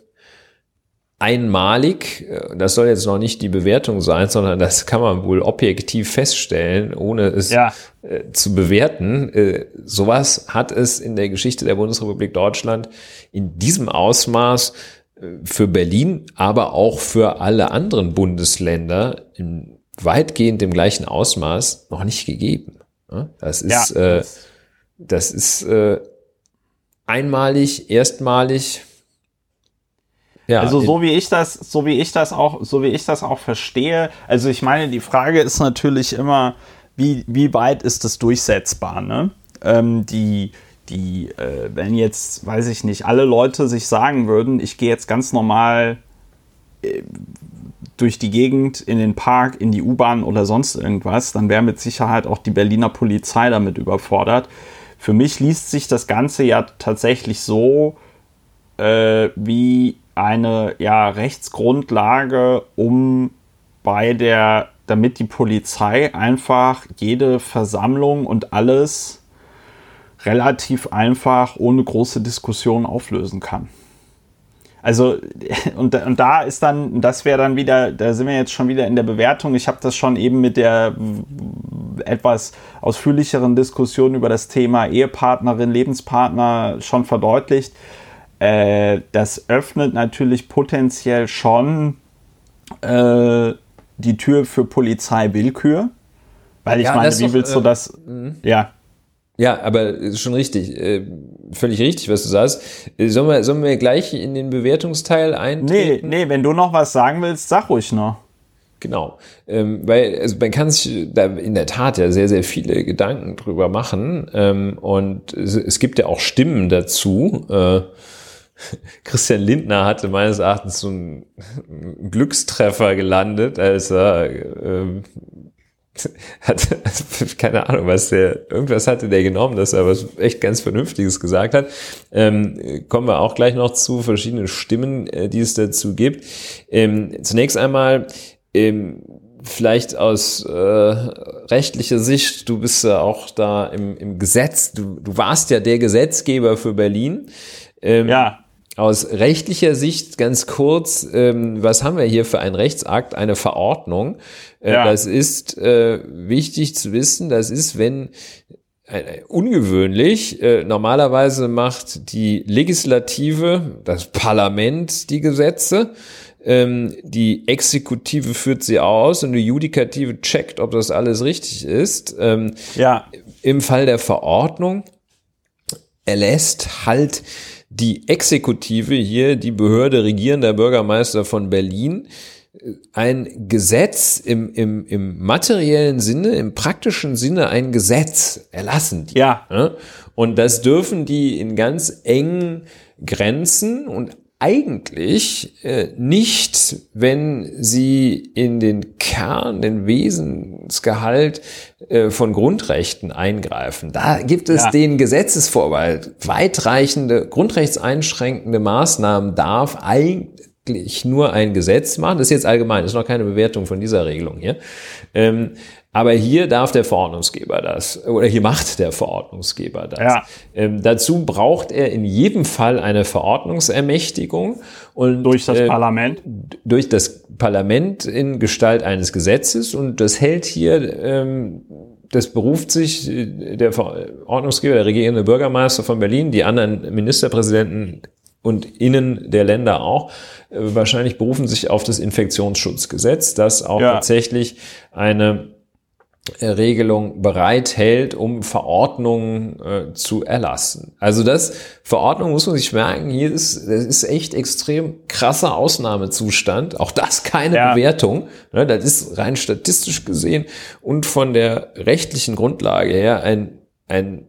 einmalig. Äh, das soll jetzt noch nicht die Bewertung sein, sondern das kann man wohl objektiv feststellen, ohne es ja. Äh, zu bewerten. Äh, sowas hat es in der Geschichte der Bundesrepublik Deutschland in diesem Ausmaß für Berlin, aber auch für alle anderen Bundesländer in weitgehend im gleichen Ausmaß noch nicht gegeben. Das ist, ja. das ist einmalig, erstmalig ja, also so wie ich das, so wie ich das auch, so wie ich das auch verstehe. Also ich meine, die Frage ist natürlich immer, wie, wie weit ist das durchsetzbar? Ne? Ähm, die, die, äh, wenn jetzt, weiß ich nicht, alle Leute sich sagen würden, ich gehe jetzt ganz normal äh, durch die Gegend, in den Park, in die U-Bahn oder sonst irgendwas, dann wäre mit Sicherheit auch die Berliner Polizei damit überfordert. Für mich liest sich das Ganze ja tatsächlich so, äh, wie eine ja, Rechtsgrundlage, um bei der, damit die Polizei einfach jede Versammlung und alles relativ einfach ohne große Diskussion auflösen kann. Also, und, und da ist dann, das wäre dann wieder, da sind wir jetzt schon wieder in der Bewertung. Ich habe das schon eben mit der etwas ausführlicheren Diskussion über das Thema Ehepartnerin, Lebenspartner schon verdeutlicht. Äh, das öffnet natürlich potenziell schon äh, die Tür für Polizeiwillkür. Weil ich ja, meine, wie willst doch, du das? Äh, ja. Ja, aber ist schon richtig. Äh, völlig richtig, was du sagst. Äh, sollen wir, sollen wir gleich in den Bewertungsteil eintreten? Nee, nee, wenn du noch was sagen willst, sag ruhig noch. Genau, ähm, weil also man kann sich da in der Tat ja sehr, sehr viele Gedanken drüber machen ähm, und es, es, gibt ja auch Stimmen dazu. Äh, Christian Lindner hatte meines Erachtens so einen Glückstreffer gelandet, als er ähm, hat, keine Ahnung, was der, irgendwas hatte der genommen, dass er was echt ganz Vernünftiges gesagt hat. Ähm, kommen wir auch gleich noch zu verschiedenen Stimmen, äh, die es dazu gibt. Ähm, zunächst einmal, ähm, vielleicht aus äh, rechtlicher Sicht, du bist ja auch da im, im Gesetz, du, du warst ja der Gesetzgeber für Berlin. Ähm, ja. Aus rechtlicher Sicht ganz kurz, ähm, was haben wir hier für einen Rechtsakt, eine Verordnung? Äh, ja. Das ist äh, wichtig zu wissen, das ist, wenn äh, ungewöhnlich, äh, normalerweise macht die Legislative, das Parlament die Gesetze, ähm, die Exekutive führt sie aus und die Judikative checkt, ob das alles richtig ist. Ähm, ja. Im Fall der Verordnung erlässt halt die Exekutive hier, die Behörde regierender Bürgermeister von Berlin, ein Gesetz im, im, im materiellen Sinne, im praktischen Sinne ein Gesetz erlassen. Die, ja. Ne? Und das dürfen die in ganz engen Grenzen und eigentlich äh, nicht, wenn sie in den Kern, den Wesensgehalt äh, von Grundrechten eingreifen. Da gibt es ja. den Gesetzesvorbehalt. Weitreichende, grundrechtseinschränkende Maßnahmen darf eigentlich nur ein Gesetz machen. Das ist jetzt allgemein, das ist noch keine Bewertung von dieser Regelung hier. Ähm, aber hier darf der Verordnungsgeber das, oder hier macht der Verordnungsgeber das. Ja. Ähm, dazu braucht er in jedem Fall eine Verordnungsermächtigung. Und, durch das äh, Parlament? Durch das Parlament in Gestalt eines Gesetzes. Und das hält hier, ähm, das beruft sich äh, der Verordnungsgeber, der regierende Bürgermeister von Berlin, die anderen Ministerpräsidenten und innen der Länder auch, äh, wahrscheinlich berufen sich auf das Infektionsschutzgesetz, das auch ja. tatsächlich eine Regelung bereithält, um Verordnungen äh, zu erlassen. Also das Verordnung muss man sich merken, hier ist, das ist echt extrem krasser Ausnahmezustand. Auch das keine ja. Bewertung. Ne, das ist rein statistisch gesehen und von der rechtlichen Grundlage her ein, ein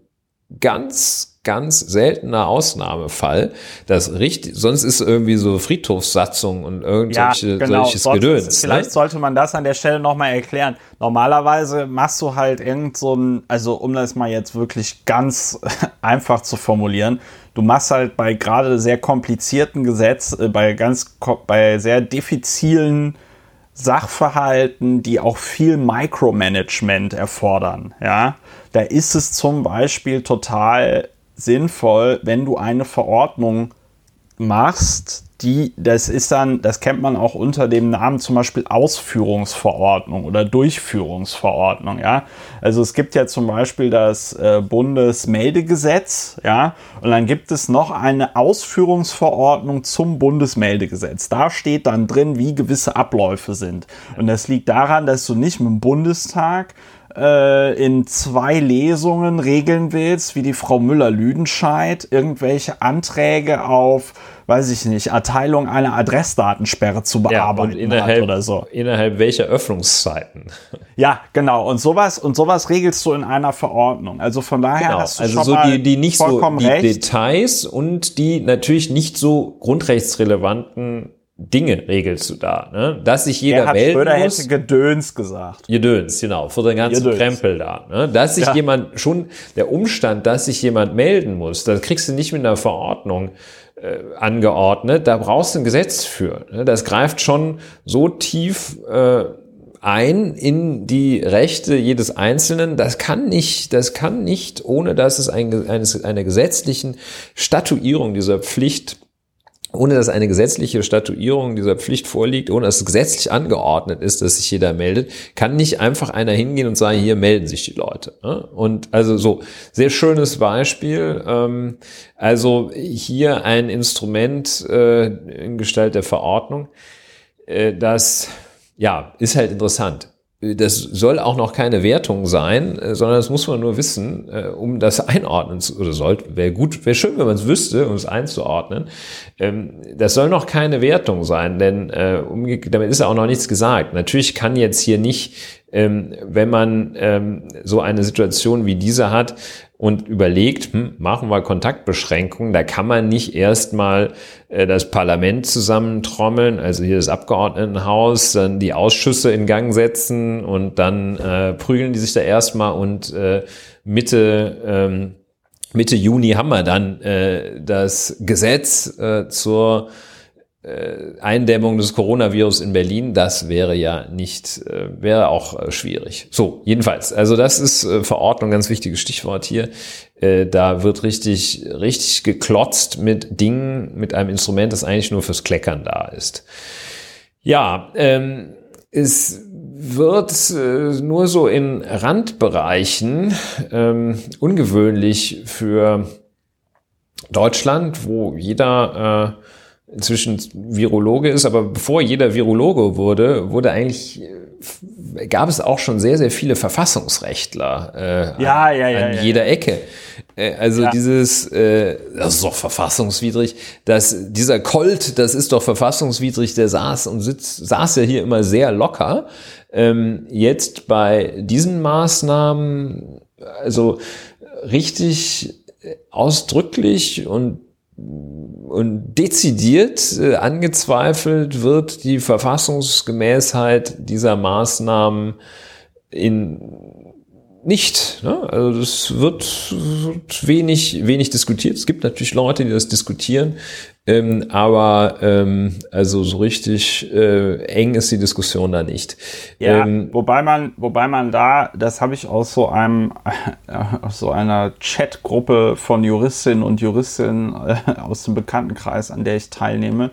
ganz ganz seltener Ausnahmefall, das richtig, sonst ist irgendwie so Friedhofssatzung und irgendwelche ja, genau. solches sonst Gedöns. Ist, vielleicht ne? sollte man das an der Stelle nochmal erklären. Normalerweise machst du halt irgend so ein, also um das mal jetzt wirklich ganz einfach zu formulieren, du machst halt bei gerade sehr komplizierten Gesetz, äh, bei ganz, bei sehr diffizilen Sachverhalten, die auch viel Micromanagement erfordern, ja, da ist es zum Beispiel total sinnvoll, wenn du eine Verordnung machst, die, das ist dann, das kennt man auch unter dem Namen zum Beispiel Ausführungsverordnung oder Durchführungsverordnung, ja. Also es gibt ja zum Beispiel das äh, Bundesmeldegesetz, ja, und dann gibt es noch eine Ausführungsverordnung zum Bundesmeldegesetz. Da steht dann drin, wie gewisse Abläufe sind. Und das liegt daran, dass du nicht mit dem Bundestag äh, in zwei Lesungen regeln willst, wie die Frau Müller-Lüdenscheid, irgendwelche Anträge auf, weiß ich nicht, Erteilung einer Adressdatensperre zu bearbeiten ja, innerhalb, oder so. Innerhalb welcher Öffnungszeiten? Ja, genau. Und sowas, und sowas regelst du in einer Verordnung. Also von daher genau. hast du also schon so die, die nicht so die recht. Details und die natürlich nicht so grundrechtsrelevanten Dinge regelst du da, ne? Dass sich jeder er hat, melden Schröder muss. hätte Gedöns gesagt. Gedöns, genau, für den ganzen Gedöns. Krempel da. Ne? Dass sich ja. jemand, schon der Umstand, dass sich jemand melden muss, das kriegst du nicht mit einer Verordnung äh, angeordnet. Da brauchst du ein Gesetz für. Ne? Das greift schon so tief äh, ein in die Rechte jedes Einzelnen. Das kann nicht, das kann nicht, ohne dass es ein, eines, einer gesetzlichen Statuierung dieser Pflicht ohne dass eine gesetzliche Statuierung dieser Pflicht vorliegt, ohne dass es gesetzlich angeordnet ist, dass sich jeder meldet, kann nicht einfach einer hingehen und sagen, hier melden sich die Leute. Ne? Und also so, sehr schönes Beispiel. Ähm, also hier ein Instrument äh, in Gestalt der Verordnung, äh, das ja, ist halt interessant. Das soll auch noch keine Wertung sein, äh, sondern das muss man nur wissen, äh, um das einordnen zu, oder sollte, wäre gut, wäre schön, wenn man es wüsste, um es einzuordnen. Ähm, das soll noch keine Wertung sein, denn äh, damit ist auch noch nichts gesagt. Natürlich kann jetzt hier nicht, ähm, wenn man ähm, so eine Situation wie diese hat, und überlegt, hm, machen wir Kontaktbeschränkungen, da kann man nicht erstmal äh, das Parlament zusammentrommeln, also hier das Abgeordnetenhaus, dann die Ausschüsse in Gang setzen und dann äh, prügeln die sich da erstmal und äh, Mitte ähm, Mitte Juni haben wir dann äh, das Gesetz äh, zur Eindämmung des Coronavirus in Berlin, das wäre ja nicht, äh, wäre auch äh, schwierig. So, jedenfalls, also das ist Verordnung, ganz wichtiges Stichwort hier. Da wird richtig, richtig geklotzt mit Dingen, mit einem Instrument, das eigentlich nur fürs Kleckern da ist. Ja, ähm, es wird äh, nur so in Randbereichen ähm, ungewöhnlich für Deutschland, wo jeder äh, inzwischen Virologe ist, aber bevor jeder Virologe wurde, wurde eigentlich äh, gab es auch schon sehr sehr viele Verfassungsrechtler äh, ja, an, ja, ja, an jeder Ecke. Äh, also dieses, äh, das ist doch verfassungswidrig, dass dieser Colt, das ist doch verfassungswidrig, der saß und sitzt, saß ja hier immer sehr locker. Ähm, jetzt bei diesen Maßnahmen, also richtig ausdrücklich und und dezidiert äh, angezweifelt wird die Verfassungsgemäßheit dieser Maßnahmen in nicht. Ne? Also das wird, wird, wenig, wenig diskutiert. Es gibt natürlich Leute, die das diskutieren, ähm, aber ähm, also so richtig äh, eng ist die Diskussion da nicht. Ja, ähm, wobei man, wobei man da, das habe ich aus so einem, aus so einer Chatgruppe von Juristinnen und Juristinnen äh, aus dem Bekanntenkreis, an der ich teilnehme,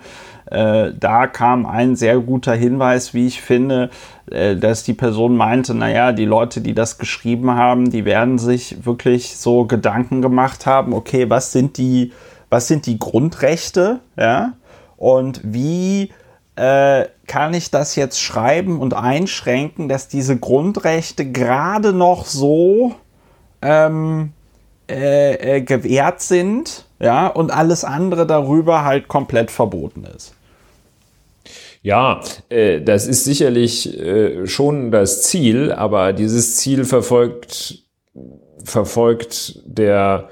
äh, da kam ein sehr guter Hinweis, wie ich finde, äh, dass die Person meinte, naja, die Leute, die das geschrieben haben, die werden sich wirklich so Gedanken gemacht haben, okay, was sind die, was sind die Grundrechte, ja, und wie äh, kann ich das jetzt schreiben und einschränken, dass diese Grundrechte gerade noch so ähm, äh, äh, gewährt sind, ja, und alles andere darüber halt komplett verboten ist. Ja, äh, das ist sicherlich äh, schon das Ziel, aber dieses Ziel verfolgt, verfolgt der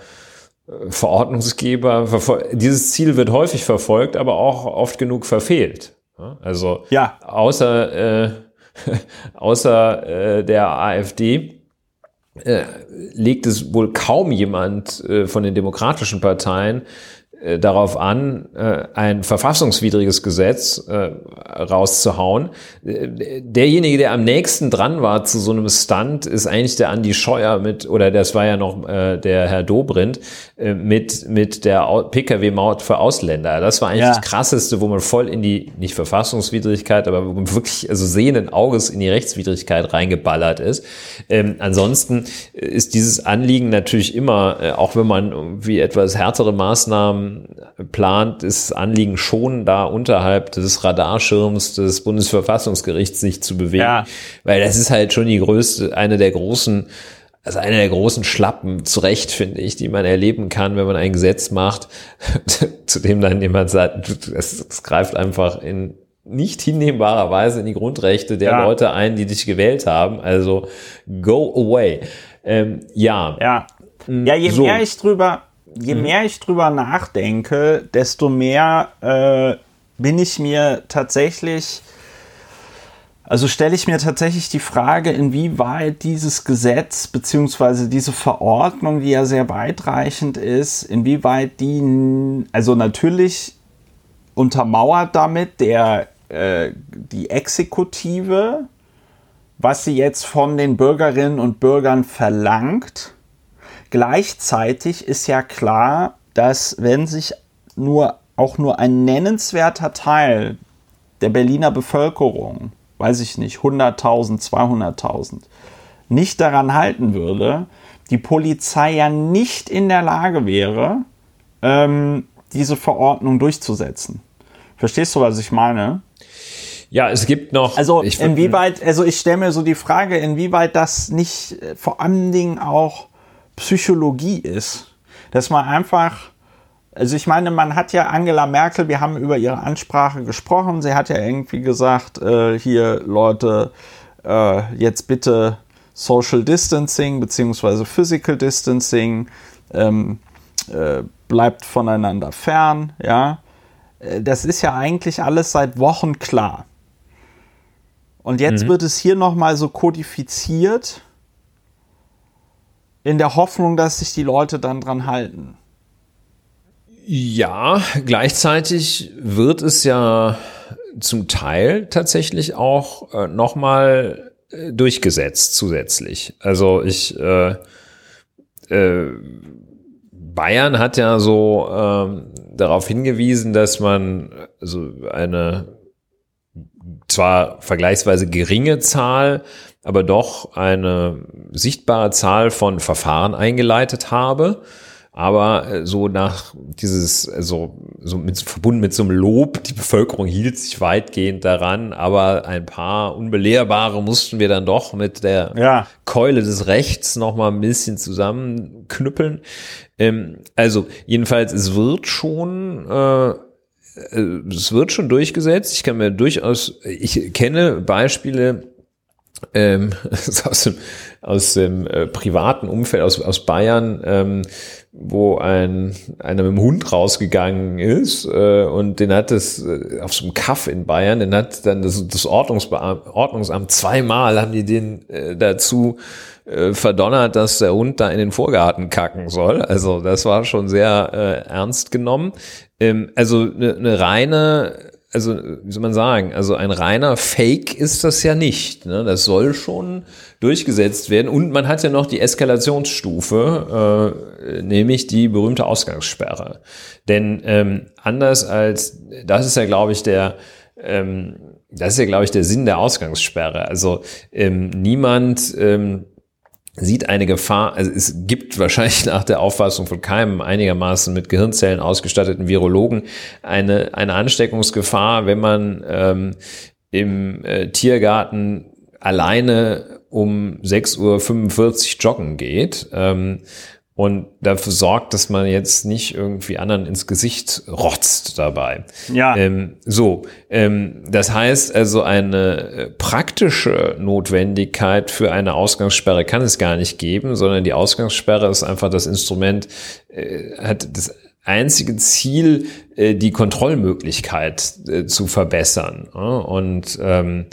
Verordnungsgeber, verfol dieses Ziel wird häufig verfolgt, aber auch oft genug verfehlt. Also ja. außer, äh, außer äh, der AfD äh, legt es wohl kaum jemand äh, von den demokratischen Parteien äh, darauf an, äh, ein verfassungswidriges Gesetz äh, rauszuhauen. Derjenige, der am nächsten dran war zu so einem Stunt, ist eigentlich der Andi Scheuer mit, oder das war ja noch der Herr Dobrindt, mit, mit der Pkw-Maut für Ausländer. Das war eigentlich ja. das Krasseste, wo man voll in die, nicht Verfassungswidrigkeit, aber wo man wirklich, also sehenden Auges in die Rechtswidrigkeit reingeballert ist. Ähm, ansonsten ist dieses Anliegen natürlich immer, auch wenn man wie etwas härtere Maßnahmen plant, ist Anliegen schon da unterhalb des Radarschirms des Bundesverfassungsgerichts sich zu bewegen. Ja. Weil das ist halt schon die größte, eine der großen, also eine der großen Schlappen, zu Recht finde ich, die man erleben kann, wenn man ein Gesetz macht, zu dem dann jemand sagt, es greift einfach in nicht hinnehmbarer Weise in die Grundrechte der ja. Leute ein, die dich gewählt haben. Also go away. Ähm, ja. Ja. Ja, je so. mehr ich drüber, je mhm. mehr ich drüber nachdenke, desto mehr äh, bin ich mir tatsächlich Also stelle ich mir tatsächlich die Frage, inwieweit dieses Gesetz beziehungsweise diese Verordnung, die ja sehr weitreichend ist, inwieweit die, also natürlich untermauert damit der, äh, die Exekutive, was sie jetzt von den Bürgerinnen und Bürgern verlangt. Gleichzeitig ist ja klar, dass wenn sich nur auch nur ein nennenswerter Teil der Berliner Bevölkerung, weiß ich nicht, 100.000, 200.000, nicht daran halten würde, die Polizei ja nicht in der Lage wäre, ähm, diese Verordnung durchzusetzen. Verstehst du, was ich meine? Ja, es gibt noch. Also ich inwieweit, also ich stelle mir so die Frage, inwieweit das nicht äh, vor allen Dingen auch Psychologie ist. Dass man einfach, also ich meine, man hat ja Angela Merkel, wir haben über ihre Ansprache gesprochen, sie hat ja irgendwie gesagt, äh, hier Leute, äh, jetzt bitte Social Distancing beziehungsweise Physical Distancing, ähm, äh, bleibt voneinander fern, ja. Äh, das ist ja eigentlich alles seit Wochen klar. Und jetzt mhm. wird es hier nochmal so kodifiziert, in der Hoffnung, dass sich die Leute dann dran halten. Ja, gleichzeitig wird es ja zum Teil tatsächlich auch äh, nochmal äh, durchgesetzt zusätzlich. Also ich, äh, äh, Bayern hat ja so ähm, darauf hingewiesen, dass man so eine zwar vergleichsweise geringe Zahl, aber doch eine sichtbare Zahl von Verfahren eingeleitet habe. Aber äh, so nach dieses, also so mit, verbunden mit so einem Lob, die Bevölkerung hielt sich weitgehend daran, aber ein paar Unbelehrbare mussten wir dann doch mit der ja. Keule des Rechts noch mal ein bisschen zusammenknüppeln. Ähm, also jedenfalls, es wird schon äh, es wird schon durchgesetzt. Ich kann mir durchaus, ich kenne Beispiele ähm, aus dem, aus dem äh, privaten Umfeld, aus, aus Bayern, ähm, wo ein einer mit dem Hund rausgegangen ist äh, und den hat es äh, auf so einem Kaff in Bayern, den hat dann das, das Ordnungsbeam Ordnungsamt zweimal haben die den äh, dazu äh, verdonnert, dass der Hund da in den Vorgarten kacken soll. Also das war schon sehr äh, ernst genommen. Ähm, also eine ne reine also wie soll man sagen, also ein reiner Fake ist das ja nicht. Ne? Das soll schon durchgesetzt werden. Und man hat ja noch die Eskalationsstufe, äh, nämlich die berühmte Ausgangssperre. Denn ähm, anders als, das ist ja, glaube ich, der, ähm, das ist ja, glaube ich, der Sinn der Ausgangssperre. Also ähm, niemand ähm, sieht eine Gefahr, also es gibt wahrscheinlich nach der Auffassung von keinem einigermaßen mit Gehirnzellen ausgestatteten Virologen eine, eine Ansteckungsgefahr, wenn man ähm, im äh, Tiergarten alleine um 6.45 Uhr joggen geht. Ähm, und dafür sorgt, dass man jetzt nicht irgendwie anderen ins Gesicht rotzt dabei. Ja. Ähm, so, ähm, das heißt also eine äh, praktische Notwendigkeit für eine Ausgangssperre kann es gar nicht geben, sondern die Ausgangssperre ist einfach das Instrument, äh, hat das einzige Ziel, äh, die Kontrollmöglichkeit äh, zu verbessern. Und ähm,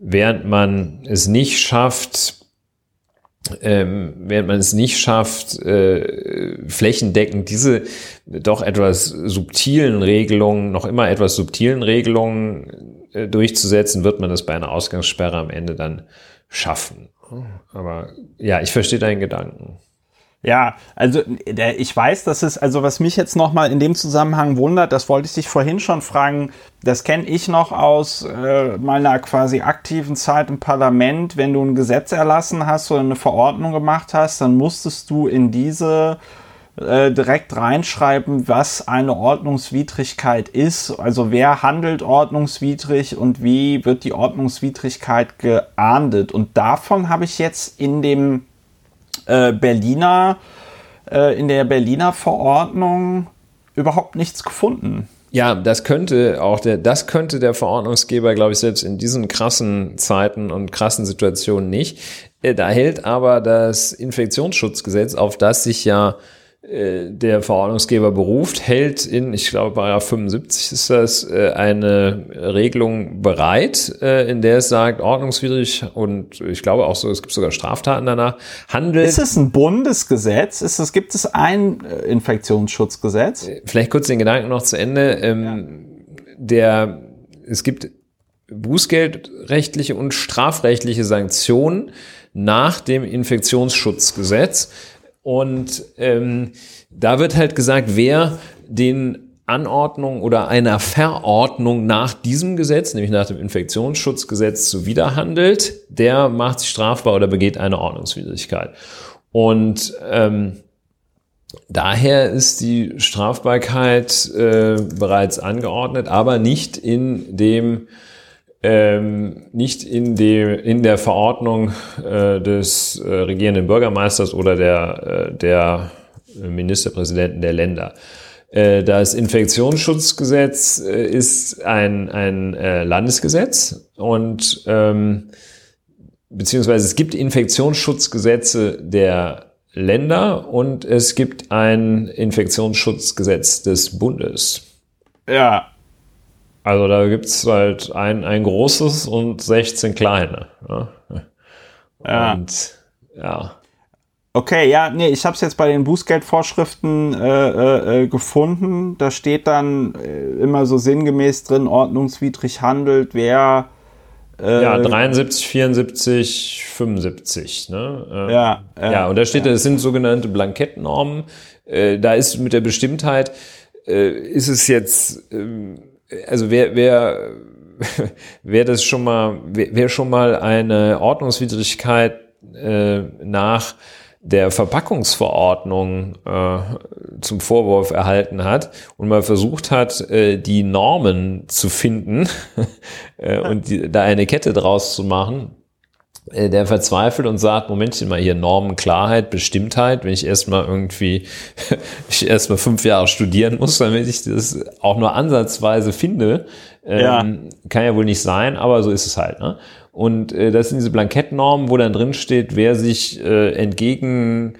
während man es nicht schafft, ähm, während man es nicht schafft, äh, flächendeckend diese doch etwas subtilen Regelungen, noch immer etwas subtilen Regelungen äh, durchzusetzen, wird man das bei einer Ausgangssperre am Ende dann schaffen. Aber ja, ich verstehe deinen Gedanken. Ja, also ich weiß, dass es, also was mich jetzt nochmal in dem Zusammenhang wundert, das wollte ich dich vorhin schon fragen, das kenne ich noch aus äh, meiner quasi aktiven Zeit im Parlament. Wenn du ein Gesetz erlassen hast oder eine Verordnung gemacht hast, dann musstest du in diese äh, direkt reinschreiben, was eine Ordnungswidrigkeit ist. Also wer handelt ordnungswidrig und wie wird die Ordnungswidrigkeit geahndet. Und davon habe ich jetzt in dem äh, Berliner, äh, in der Berliner Verordnung überhaupt nichts gefunden. Ja, das könnte auch der, das könnte der Verordnungsgeber, glaube ich, selbst in diesen krassen Zeiten und krassen Situationen nicht. Äh, da hält aber das Infektionsschutzgesetz, auf das sich ja der Verordnungsgeber beruft, hält in, ich glaube, bei 75 ist das, äh, eine Regelung bereit, äh, in der es sagt, ordnungswidrig und ich glaube auch so, es gibt sogar Straftaten danach, handelt. Ist es ein Bundesgesetz? Ist es, gibt es ein Infektionsschutzgesetz? Vielleicht kurz den Gedanken noch zu Ende. Ähm, ja. Der, es gibt bußgeldrechtliche und strafrechtliche Sanktionen nach dem Infektionsschutzgesetz. Und ähm, da wird halt gesagt, wer den Anordnung oder einer Verordnung nach diesem Gesetz, nämlich nach dem Infektionsschutzgesetz, zuwiderhandelt, der macht sich strafbar oder begeht eine Ordnungswidrigkeit. Und ähm, daher ist die Strafbarkeit äh, bereits angeordnet, aber nicht in dem ähm, nicht in, dem, in der Verordnung äh, des äh, regierenden Bürgermeisters oder der, äh, der Ministerpräsidenten der Länder. Äh, das Infektionsschutzgesetz äh, ist ein, ein äh, Landesgesetz und ähm, beziehungsweise es gibt Infektionsschutzgesetze der Länder und es gibt ein Infektionsschutzgesetz des Bundes. Ja, also da gibt es halt ein, ein großes und 16 kleine. Ne? Ja. Und ja. Okay, ja, nee, ich habe es jetzt bei den Bußgeldvorschriften äh, äh, äh, gefunden. Da steht dann äh, immer so sinngemäß drin, ordnungswidrig handelt, wer äh, ja, 73, 74, 75. Ne? Ähm, ja, ja, ja, und da steht, ja. das sind sogenannte Blankettnormen. Äh, da ist mit der Bestimmtheit, ist es jetzt, ähm, also wer, wer, wer das schon mal, wer, wer schon mal eine Ordnungswidrigkeit äh, nach der Verpackungsverordnung äh, zum Vorwurf erhalten hat und mal versucht hat, äh, die Normen zu finden äh, und die, da eine Kette draus zu machen, der verzweifelt und sagt, Momentchen mal hier, Normen, Klarheit, Bestimmtheit, wenn ich erstmal irgendwie, ich erstmal fünf Jahre studieren muss, damit ich das auch nur ansatzweise finde, ähm, ja. kann ja wohl nicht sein, aber so ist es halt. Ne? Und äh, das sind diese Blankettnormen, wo dann drin steht, wer sich äh, entgegen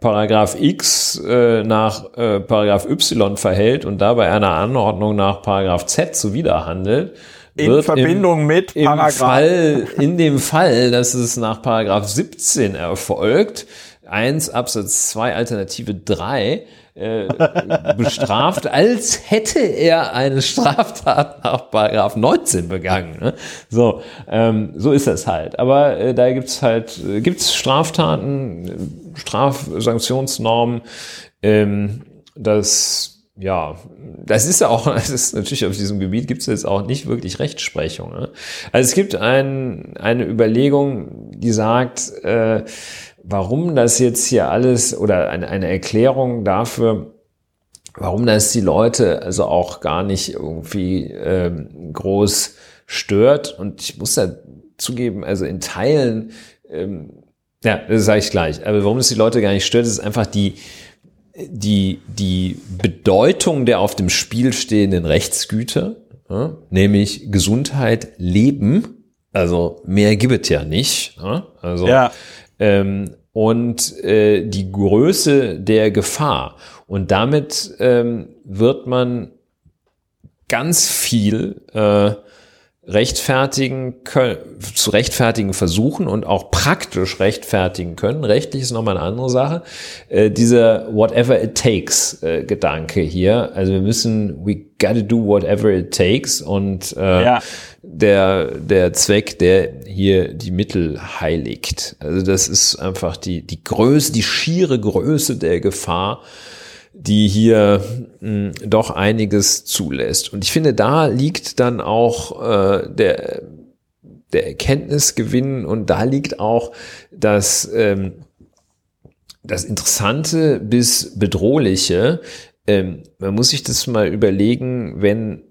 Paragraph X äh, nach äh, Paragraph Y verhält und dabei einer Anordnung nach Paragraph Z zuwiderhandelt, in Verbindung im, mit Paragraph. Fall, in dem Fall, dass es nach Paragraph 17 erfolgt, 1 Absatz 2 Alternative 3, äh, bestraft, als hätte er eine Straftat nach Paragraph 19 begangen. Ne? So, ähm, so ist das halt. Aber äh, da gibt's halt, äh, gibt's Straftaten, Strafsanktionsnormen, ähm, das ja, das ist ja auch, das ist natürlich auf diesem Gebiet gibt es jetzt auch nicht wirklich Rechtsprechung. Ne? Also es gibt ein, eine Überlegung, die sagt, äh, warum das jetzt hier alles oder eine, eine Erklärung dafür, warum das die Leute also auch gar nicht irgendwie ähm, groß stört. Und ich muss da zugeben, also in Teilen, ähm, ja, das sage ich gleich, aber warum es die Leute gar nicht stört, ist einfach die, die, die Bedeutung der auf dem Spiel stehenden Rechtsgüter, ja, nämlich Gesundheit, Leben, also mehr gibt es ja nicht. Ja, also, ja. Ähm, und äh, die Größe der Gefahr. Und damit ähm, wird man ganz viel äh, rechtfertigen können, zu rechtfertigen versuchen und auch praktisch rechtfertigen können. Rechtlich ist nochmal eine andere Sache. Äh, dieser whatever it takes äh, Gedanke hier. Also wir müssen, we gotta do whatever it takes und äh, ja. der, der Zweck, der hier die Mittel heiligt. Also das ist einfach die, die Größe, die schiere Größe der Gefahr, die hier mh, hm, doch einiges zulässt. Und ich finde, da liegt dann auch äh, der, der Erkenntnisgewinn und da liegt auch das, ähm, das Interessante bis Bedrohliche. Ähm, man muss sich das mal überlegen, wenn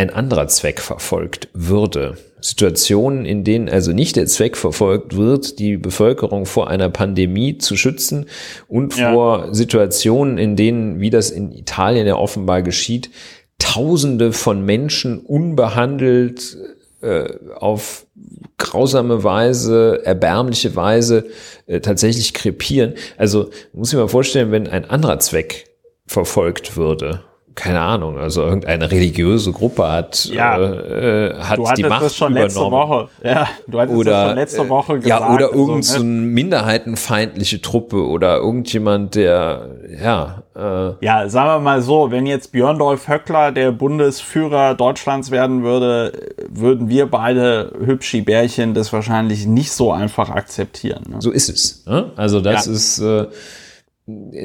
ein anderer Zweck verfolgt würde. Situationen, in denen also nicht der Zweck verfolgt wird, die Bevölkerung vor einer Pandemie zu schützen und ja. vor Situationen, in denen, wie das in Italien ja offenbar geschieht, Tausende von Menschen unbehandelt äh, auf grausame Weise, erbärmliche Weise äh, tatsächlich krepieren. Also muss ich mir mal vorstellen, wenn ein anderer Zweck verfolgt würde, keine Ahnung, also irgendeine religiöse Gruppe hat, ja. äh, hat du die Macht das schon übernommen. letzte Woche. Ja, du hattest oder, das schon letzte Woche gesagt. Ja, oder irgendeine so eine minderheitenfeindliche Truppe oder irgendjemand, der, ja. Äh, ja, sagen wir mal so, wenn jetzt Björn Dolf Höckler der Bundesführer Deutschlands werden würde, würden wir beide hübschi Bärchen das wahrscheinlich nicht so einfach akzeptieren. Ne? So ist es. Ne? Also das ja. ist, äh,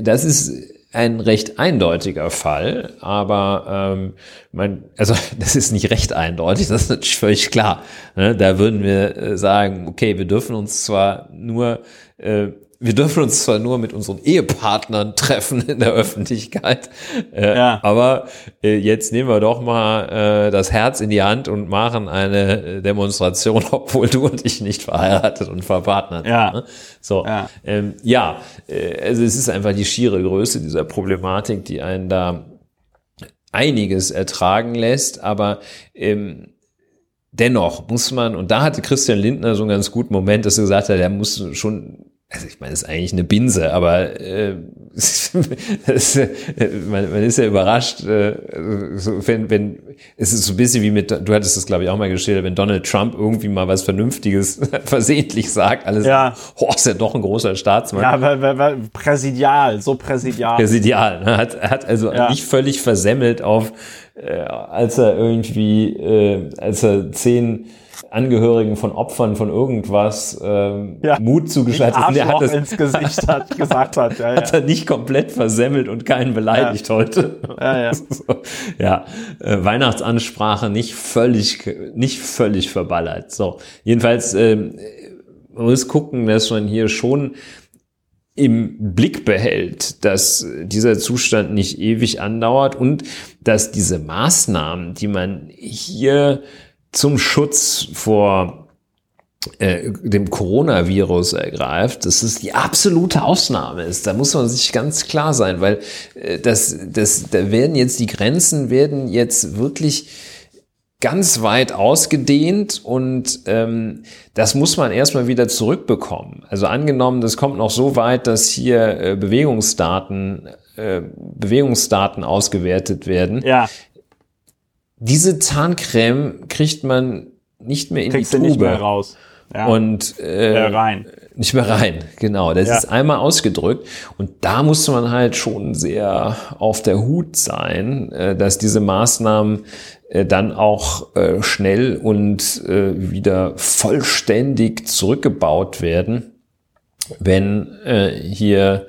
das ist ein recht eindeutiger Fall, aber ähm, mein, also das ist nicht recht eindeutig, das ist natürlich völlig klar. Ne? Da würden wir äh, sagen, okay, wir dürfen uns zwar nur äh, wir dürfen uns zwar nur mit unseren Ehepartnern treffen in der Öffentlichkeit, äh, ja. aber äh, jetzt nehmen wir doch mal äh, das Herz in die Hand und machen eine äh, Demonstration, obwohl du und ich nicht verheiratet und verpartnert ja. sind. Ne? So, ja, ähm, ja äh, also es ist einfach die schiere Größe dieser Problematik, die einen da einiges ertragen lässt, aber ähm, dennoch muss man, und da hatte Christian Lindner so einen ganz guten Moment, dass er gesagt hat, er muss schon also ich meine, es ist eigentlich eine Binse, aber äh, das, äh, man, man ist ja überrascht, äh, so, wenn, wenn es ist so ein bisschen wie mit, du hattest das glaube ich auch mal geschildert, wenn Donald Trump irgendwie mal was Vernünftiges versehentlich sagt, alles, ja. oh, ist ja doch ein großer Staatsmann. Ja, weil, weil, weil präsidial, so präsidial. Präsidial, ne? hat, hat also ja. nicht völlig versemmelt auf, äh, als er irgendwie, äh, als er zehn Angehörigen von Opfern von irgendwas ähm, ja. Mut zugeschaltet hat. Er hat das ins Gesicht hat, gesagt hat. Ja, ja. Hat er nicht komplett versemmelt und keinen beleidigt heute. Ja, ja. so, ja. Äh, Weihnachtsansprache nicht völlig, nicht völlig verballert. So, jedenfalls ähm, man muss gucken, dass man hier schon im Blick behält, dass dieser Zustand nicht ewig andauert und dass diese Maßnahmen, die man hier zum Schutz vor äh, dem Coronavirus ergreift, dass es die absolute Ausnahme ist. Da muss man sich ganz klar sein, weil äh, das, das, da werden jetzt die Grenzen werden jetzt wirklich ganz weit ausgedehnt und ähm, das muss man erstmal wieder zurückbekommen. Also angenommen, das kommt noch so weit, dass hier äh, Bewegungsdaten, äh, Bewegungsdaten ausgewertet werden. Ja diese Zahncreme kriegt man nicht mehr in Kriegst die Tube. nicht mehr raus. Ja. Und äh, ja, rein. Nicht mehr rein, genau. Das ja. ist einmal ausgedrückt. Und da muss man halt schon sehr auf der Hut sein, äh, dass diese Maßnahmen äh, dann auch äh, schnell und äh, wieder vollständig zurückgebaut werden, wenn äh, hier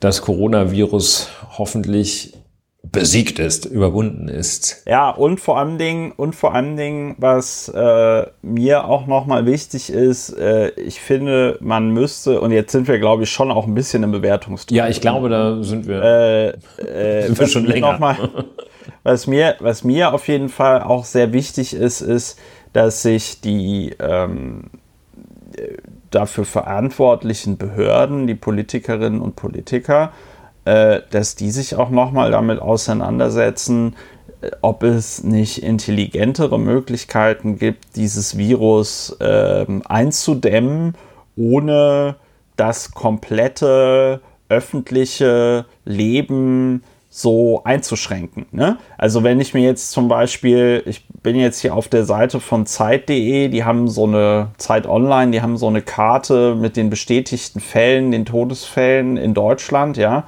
das Coronavirus hoffentlich besiegt ist, überwunden ist. Ja, und vor allen Dingen, und vor allen Dingen, was äh, mir auch nochmal wichtig ist, äh, ich finde, man müsste, und jetzt sind wir, glaube ich, schon auch ein bisschen im Bewertungsdruck. Ja, ich glaube, da sind wir, äh, äh, sind wir schon länger. Mal, was, mir, was mir auf jeden Fall auch sehr wichtig ist, ist, dass sich die ähm, dafür verantwortlichen Behörden, die Politikerinnen und Politiker, äh, dass die sich auch nochmal damit auseinandersetzen, äh, ob es nicht intelligentere Möglichkeiten gibt, dieses Virus äh, einzudämmen, ohne das komplette öffentliche Leben so einzuschränken. Ne? Also wenn ich mir jetzt zum Beispiel, ich bin jetzt hier auf der Seite von Zeit.de, die haben so eine Zeit Online, die haben so eine Karte mit den bestätigten Fällen, den Todesfällen in Deutschland, ja.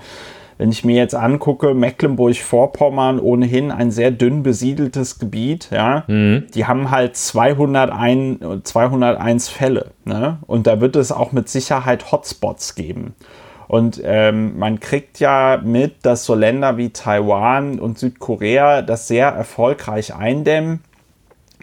Wenn ich mir jetzt angucke, Mecklenburg-Vorpommern ohnehin ein sehr dünn besiedeltes Gebiet, ja, mhm. die haben halt 201, 201 Fälle. Ne? Und da wird es auch mit Sicherheit Hotspots geben. Und ähm, man kriegt ja mit, dass so Länder wie Taiwan und Südkorea das sehr erfolgreich eindämmen.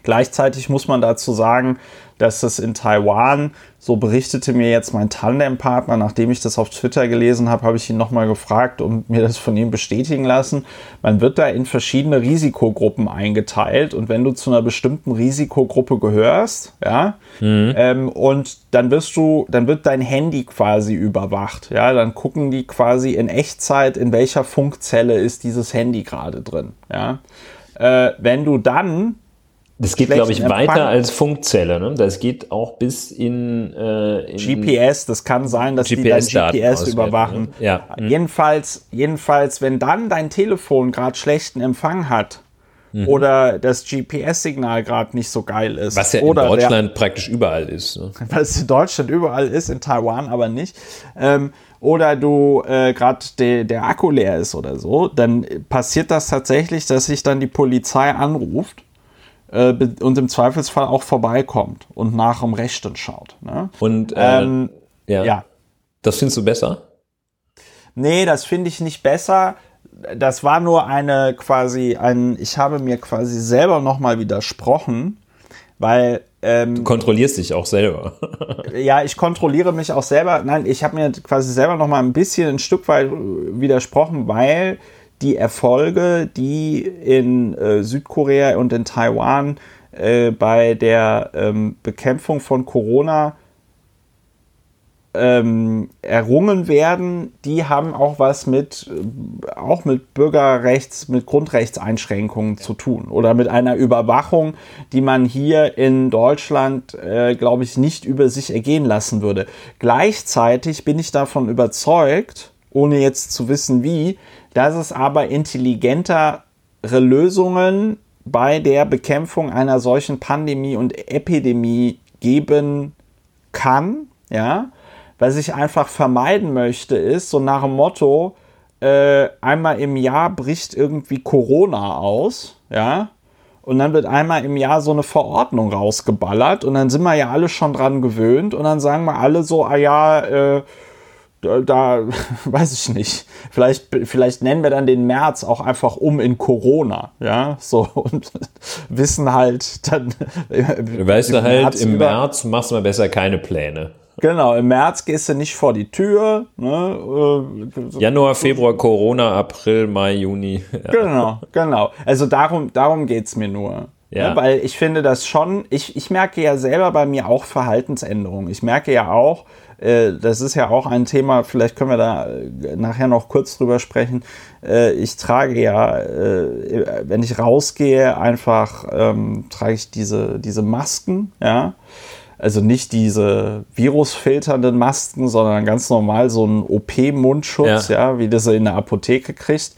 Gleichzeitig muss man dazu sagen, dass es in Taiwan, so berichtete mir jetzt mein Tandempartner, nachdem ich das auf Twitter gelesen habe, habe ich ihn nochmal gefragt und mir das von ihm bestätigen lassen. Man wird da in verschiedene Risikogruppen eingeteilt und wenn du zu einer bestimmten Risikogruppe gehörst, ja, mhm. ähm, und dann wirst du, dann wird dein Handy quasi überwacht, ja, dann gucken die quasi in Echtzeit, in welcher Funkzelle ist dieses Handy gerade drin, ja. Äh, wenn du dann das geht, glaube ich, Empfang. weiter als Funkzelle. Ne? Das geht auch bis in, äh, in GPS. Das kann sein, dass GPS die dein GPS überwachen. Ne? Ja. Mhm. Jedenfalls, jedenfalls, wenn dann dein Telefon gerade schlechten Empfang hat mhm. oder das GPS-Signal gerade nicht so geil ist. Was ja oder in Deutschland der, praktisch überall ist. Ne? Was in Deutschland überall ist, in Taiwan aber nicht. Ähm, oder du äh, gerade de, der Akku leer ist oder so, dann passiert das tatsächlich, dass sich dann die Polizei anruft äh, und im Zweifelsfall auch vorbeikommt und nach dem Rechten schaut. Ne? Und äh, ähm, ja. ja. Das findest du besser? Nee, das finde ich nicht besser. Das war nur eine quasi ein, ich habe mir quasi selber nochmal widersprochen, weil ähm, du kontrollierst dich auch selber. ja, ich kontrolliere mich auch selber. Nein, ich habe mir quasi selber noch mal ein bisschen ein Stück weit widersprochen, weil die Erfolge, die in äh, Südkorea und in Taiwan äh, bei der ähm, Bekämpfung von Corona ähm, errungen werden, die haben auch was mit, äh, auch mit Bürgerrechts-, mit Grundrechtseinschränkungen zu tun oder mit einer Überwachung, die man hier in Deutschland, äh, glaube ich, nicht über sich ergehen lassen würde. Gleichzeitig bin ich davon überzeugt, ohne jetzt zu wissen wie, dass es aber intelligentere Lösungen bei der Bekämpfung einer solchen Pandemie und Epidemie geben kann, ja, was ich einfach vermeiden möchte, ist so nach dem Motto, äh, einmal im Jahr bricht irgendwie Corona aus, ja, und dann wird einmal im Jahr so eine Verordnung rausgeballert und dann sind wir ja alle schon dran gewöhnt und dann sagen wir alle so, ah ja, äh, da, weiß ich nicht. Vielleicht, vielleicht nennen wir dann den März auch einfach um in Corona, ja, so und wissen halt dann. Weißt du halt, März im März machst du mal besser keine Pläne. Genau, im März gehst du nicht vor die Tür. Ne? Äh, Januar, Februar, Corona, April, Mai, Juni. Ja. Genau, genau. Also darum, darum geht es mir nur. Ja. Ne? Weil ich finde das schon, ich, ich merke ja selber bei mir auch Verhaltensänderungen. Ich merke ja auch, das ist ja auch ein Thema, vielleicht können wir da äh, nachher noch kurz drüber sprechen. Äh, ich trage ja, äh, wenn ich rausgehe, einfach ähm, trage ich diese, diese Masken, ja. Also nicht diese virusfilternden Masken, sondern ganz normal so einen OP-Mundschutz, ja. ja, wie du sie in der Apotheke kriegst.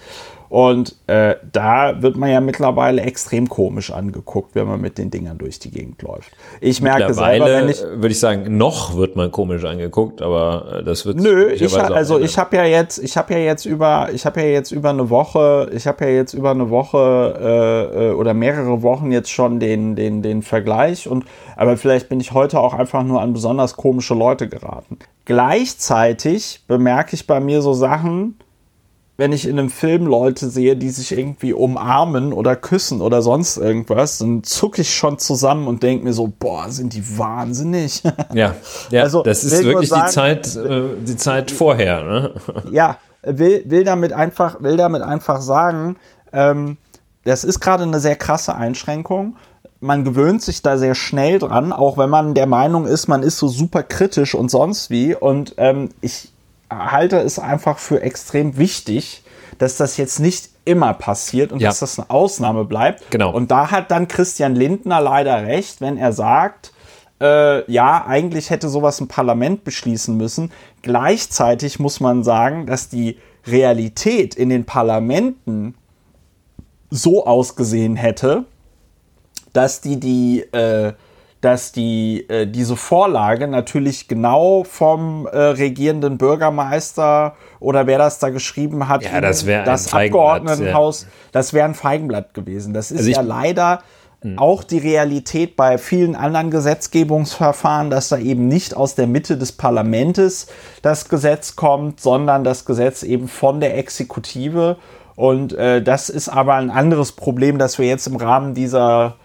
Und äh, da wird man ja mittlerweile extrem komisch angeguckt, wenn man mit den Dingern durch die Gegend läuft. Ich merke selber, wenn ich würde ich sagen, noch wird man komisch angeguckt, aber äh, das wird Nö, ich also ich habe ja jetzt, ich habe ja jetzt über, ich habe ja jetzt über eine Woche, ich habe ja jetzt über eine Woche äh, äh, oder mehrere Wochen jetzt schon den den den Vergleich und aber vielleicht bin ich heute auch einfach nur an besonders komische Leute geraten. Gleichzeitig bemerke ich bei mir so Sachen, wenn ich in einem Film Leute sehe, die sich irgendwie umarmen oder küssen oder sonst irgendwas, dann zucke ich schon zusammen und denke mir so, boah, sind die wahnsinnig. Ja, ja also, das ist wirklich sagen, die Zeit, äh, die Zeit vorher. Ne? Ja, will, will, damit einfach, will damit einfach sagen, ähm, das ist gerade eine sehr krasse Einschränkung. Man gewöhnt sich da sehr schnell dran, auch wenn man der Meinung ist, man ist so super kritisch und sonst wie. Und ähm, ich, halte es einfach für extrem wichtig, dass das jetzt nicht immer passiert und ja. dass das eine Ausnahme bleibt. Genau. Und da hat dann Christian Lindner leider recht, wenn er sagt, äh, ja, eigentlich hätte sowas ein Parlament beschließen müssen. Gleichzeitig muss man sagen, dass die Realität in den Parlamenten so ausgesehen hätte, dass die die äh, dass die, äh, diese Vorlage natürlich genau vom äh, regierenden Bürgermeister oder wer das da geschrieben hat, ja, das, das Abgeordnetenhaus, ja. das wäre ein Feigenblatt gewesen. Das ist also ja leider hm. auch die Realität bei vielen anderen Gesetzgebungsverfahren, dass da eben nicht aus der Mitte des Parlaments das Gesetz kommt, sondern das Gesetz eben von der Exekutive. Und äh, das ist aber ein anderes Problem, das wir jetzt im Rahmen dieser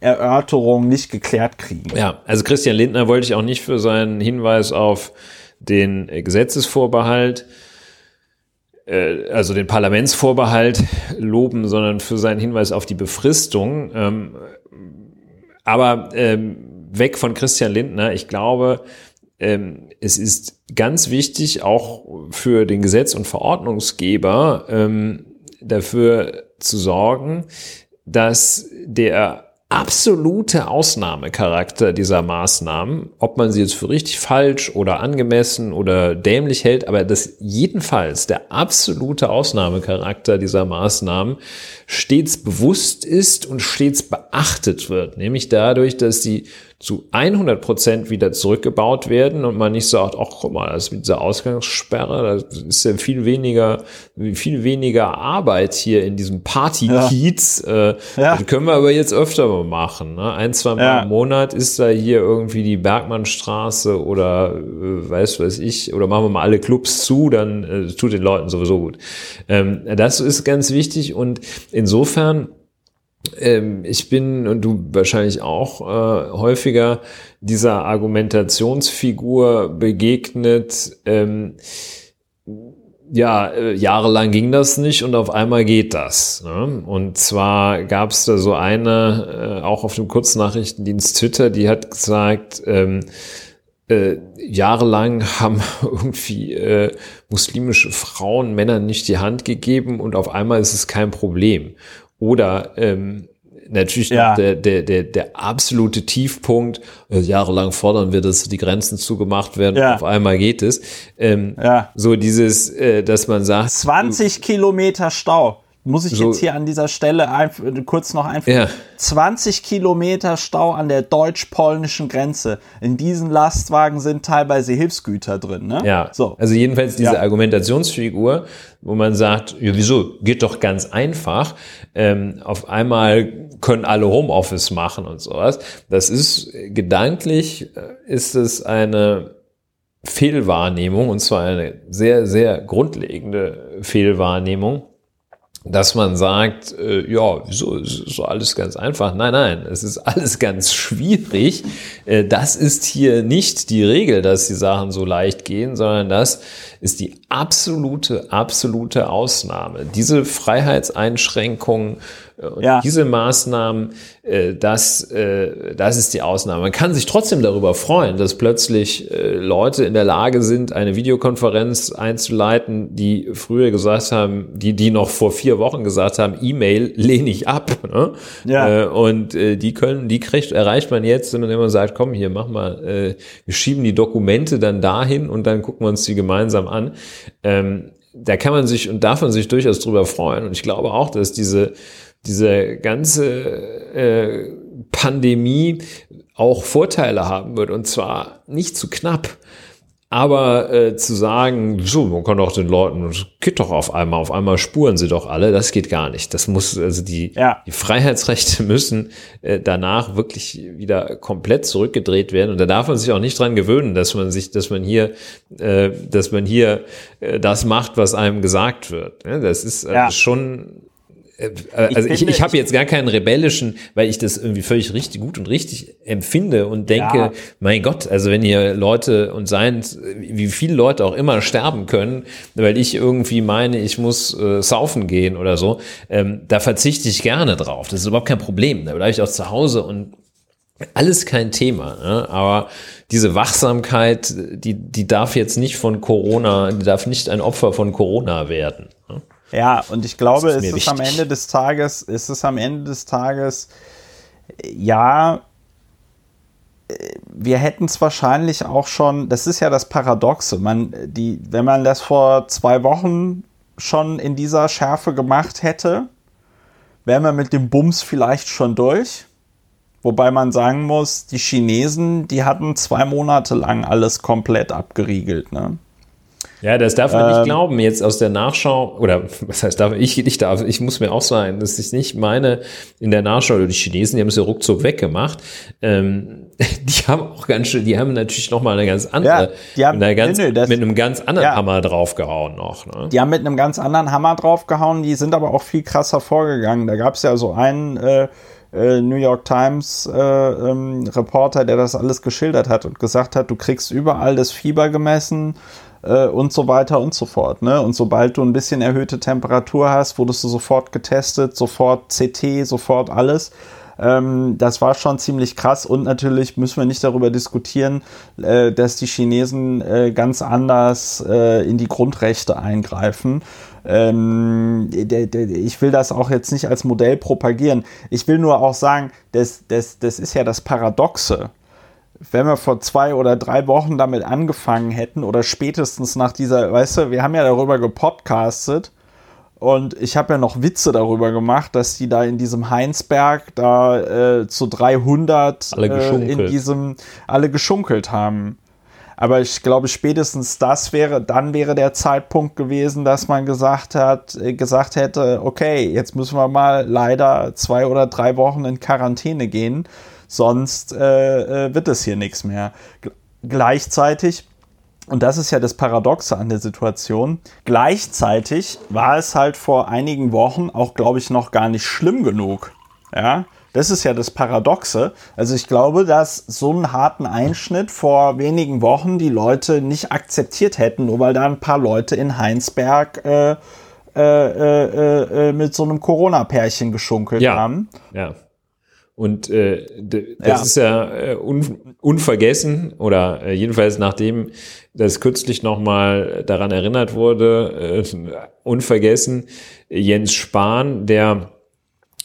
Erörterung nicht geklärt kriegen. Ja, also Christian Lindner wollte ich auch nicht für seinen Hinweis auf den Gesetzesvorbehalt, äh, also den Parlamentsvorbehalt loben, sondern für seinen Hinweis auf die Befristung. Ähm, aber ähm, weg von Christian Lindner, ich glaube, ähm, es ist ganz wichtig, auch für den Gesetz- und Verordnungsgeber dafür zu sorgen, dass der absolute Ausnahmecharakter dieser Maßnahmen, ob man sie jetzt für richtig falsch oder angemessen oder dämlich hält, aber das jedenfalls der absolute Ausnahmecharakter dieser Maßnahmen stets bewusst ist und stets beachtet wird, nämlich dadurch, dass sie zu 100 Prozent wieder zurückgebaut werden und man nicht sagt, ach guck mal, das mit dieser Ausgangssperre, das ist ja viel weniger, viel weniger Arbeit hier in diesem Party-Kiez. Ja. Äh, ja. Das können wir aber jetzt öfter mal machen. Ne? Ein, zwei Mal ja. im Monat ist da hier irgendwie die Bergmannstraße oder äh, weiß weiß ich, oder machen wir mal alle Clubs zu, dann äh, tut den Leuten sowieso gut. Ähm, das ist ganz wichtig und insofern ich bin und du wahrscheinlich auch äh, häufiger dieser Argumentationsfigur begegnet. Ähm, ja, äh, jahrelang ging das nicht und auf einmal geht das. Ne? Und zwar gab es da so eine, äh, auch auf dem Kurznachrichtendienst Twitter, die hat gesagt, ähm, äh, jahrelang haben irgendwie äh, muslimische Frauen Männern nicht die Hand gegeben und auf einmal ist es kein Problem. Oder ähm, natürlich ja. der, der, der, der absolute Tiefpunkt, äh, jahrelang fordern wir, dass die Grenzen zugemacht werden, ja. auf einmal geht es. Ähm, ja. So dieses, äh, dass man sagt. 20 Kilometer Stau. Muss ich so, jetzt hier an dieser Stelle kurz noch einfügen. Ja. 20 Kilometer Stau an der deutsch-polnischen Grenze. In diesen Lastwagen sind teilweise Hilfsgüter drin. Ne? Ja, so. also jedenfalls diese. Argumentationsfigur, wo man sagt, ja, wieso, geht doch ganz einfach. Ähm, auf einmal können alle Homeoffice machen und sowas. Das ist gedanklich, äh, ist es eine Fehlwahrnehmung und zwar eine sehr, sehr grundlegende Fehlwahrnehmung dass man sagt, äh, ja, wieso ist so alles ganz einfach? Nein, nein, es ist alles ganz schwierig. Äh, das ist hier nicht die Regel, dass die Sachen so leicht gehen, sondern das ist die absolute, absolute Ausnahme. Diese Freiheitseinschränkungen und ja. diese Maßnahmen, äh, das, äh, das ist die Ausnahme. Man kann sich trotzdem darüber freuen, dass plötzlich äh, Leute in der Lage sind, eine Videokonferenz einzuleiten, die früher gesagt haben, die, die noch vor vier Wochen gesagt haben, E-Mail lehne ich ab. Ne? Ja. Und die können, die kriegt, erreicht man jetzt, wenn man sagt, komm hier, mach mal, wir schieben die Dokumente dann dahin und dann gucken wir uns die gemeinsam an. Ähm, da kann man sich und darf man sich durchaus drüber freuen. Und ich glaube auch, dass diese diese ganze äh, Pandemie auch Vorteile haben wird und zwar nicht zu knapp. Aber äh, zu sagen, so, man kann doch den Leuten, das geht doch auf einmal, auf einmal spuren sie doch alle, das geht gar nicht. Das muss, also die, ja. die Freiheitsrechte müssen äh, danach wirklich wieder komplett zurückgedreht werden. Und da darf man sich auch nicht dran gewöhnen, dass man sich, dass man hier, äh, dass man hier äh, das macht, was einem gesagt wird. Ja, das ist also ja. schon also ich, ich, ich habe jetzt gar keinen rebellischen, weil ich das irgendwie völlig richtig gut und richtig empfinde und denke, ja. mein Gott, also wenn hier Leute und seien, wie viele Leute auch immer sterben können, weil ich irgendwie meine, ich muss äh, saufen gehen oder so, ähm, da verzichte ich gerne drauf. Das ist überhaupt kein Problem. Da bleibe ich auch zu Hause und alles kein Thema. Ne? Aber diese Wachsamkeit, die, die darf jetzt nicht von Corona, die darf nicht ein Opfer von Corona werden. Ne? Ja, und ich glaube, ist es ist am Ende des Tages, ist es am Ende des Tages, ja, wir hätten es wahrscheinlich auch schon, das ist ja das Paradoxe, man, die, wenn man das vor zwei Wochen schon in dieser Schärfe gemacht hätte, wären wir mit dem Bums vielleicht schon durch. Wobei man sagen muss, die Chinesen, die hatten zwei Monate lang alles komplett abgeriegelt. Ne? Ja, das darf man ähm, nicht glauben. Jetzt aus der Nachschau, oder was heißt darf ich nicht darf, ich muss mir auch sagen, dass ich nicht meine, in der Nachschau, die Chinesen, die haben es ja ruckzuck weggemacht. Ähm, die haben auch ganz schön, die haben natürlich noch mal eine ganz andere, ja, haben, eine ganz, nee, das, mit einem ganz anderen ja, Hammer draufgehauen noch. Ne? Die haben mit einem ganz anderen Hammer draufgehauen, die sind aber auch viel krasser vorgegangen. Da gab es ja so einen äh, äh, New York Times äh, ähm, Reporter, der das alles geschildert hat und gesagt hat, du kriegst überall das Fieber gemessen, äh, und so weiter und so fort. Ne? Und sobald du ein bisschen erhöhte Temperatur hast, wurdest du sofort getestet, sofort CT, sofort alles. Ähm, das war schon ziemlich krass und natürlich müssen wir nicht darüber diskutieren, äh, dass die Chinesen äh, ganz anders äh, in die Grundrechte eingreifen. Ähm, ich will das auch jetzt nicht als Modell propagieren. Ich will nur auch sagen, das, das, das ist ja das Paradoxe wenn wir vor zwei oder drei Wochen damit angefangen hätten oder spätestens nach dieser, weißt du, wir haben ja darüber gepodcastet und ich habe ja noch Witze darüber gemacht, dass die da in diesem Heinsberg da äh, zu 300 äh, in diesem alle geschunkelt haben. Aber ich glaube, spätestens das wäre, dann wäre der Zeitpunkt gewesen, dass man gesagt hat, äh, gesagt hätte, okay, jetzt müssen wir mal leider zwei oder drei Wochen in Quarantäne gehen, sonst äh, äh wird es hier nichts mehr. Gleichzeitig und das ist ja das Paradoxe an der Situation. Gleichzeitig war es halt vor einigen Wochen auch, glaube ich, noch gar nicht schlimm genug. Ja, das ist ja das Paradoxe. Also ich glaube, dass so einen harten Einschnitt vor wenigen Wochen die Leute nicht akzeptiert hätten, nur weil da ein paar Leute in Heinsberg äh, äh, äh, äh mit so einem Corona-Pärchen geschunkelt ja. haben. Ja. Und äh, das ja. ist ja äh, un, unvergessen oder äh, jedenfalls nachdem das kürzlich nochmal daran erinnert wurde, äh, unvergessen Jens Spahn, der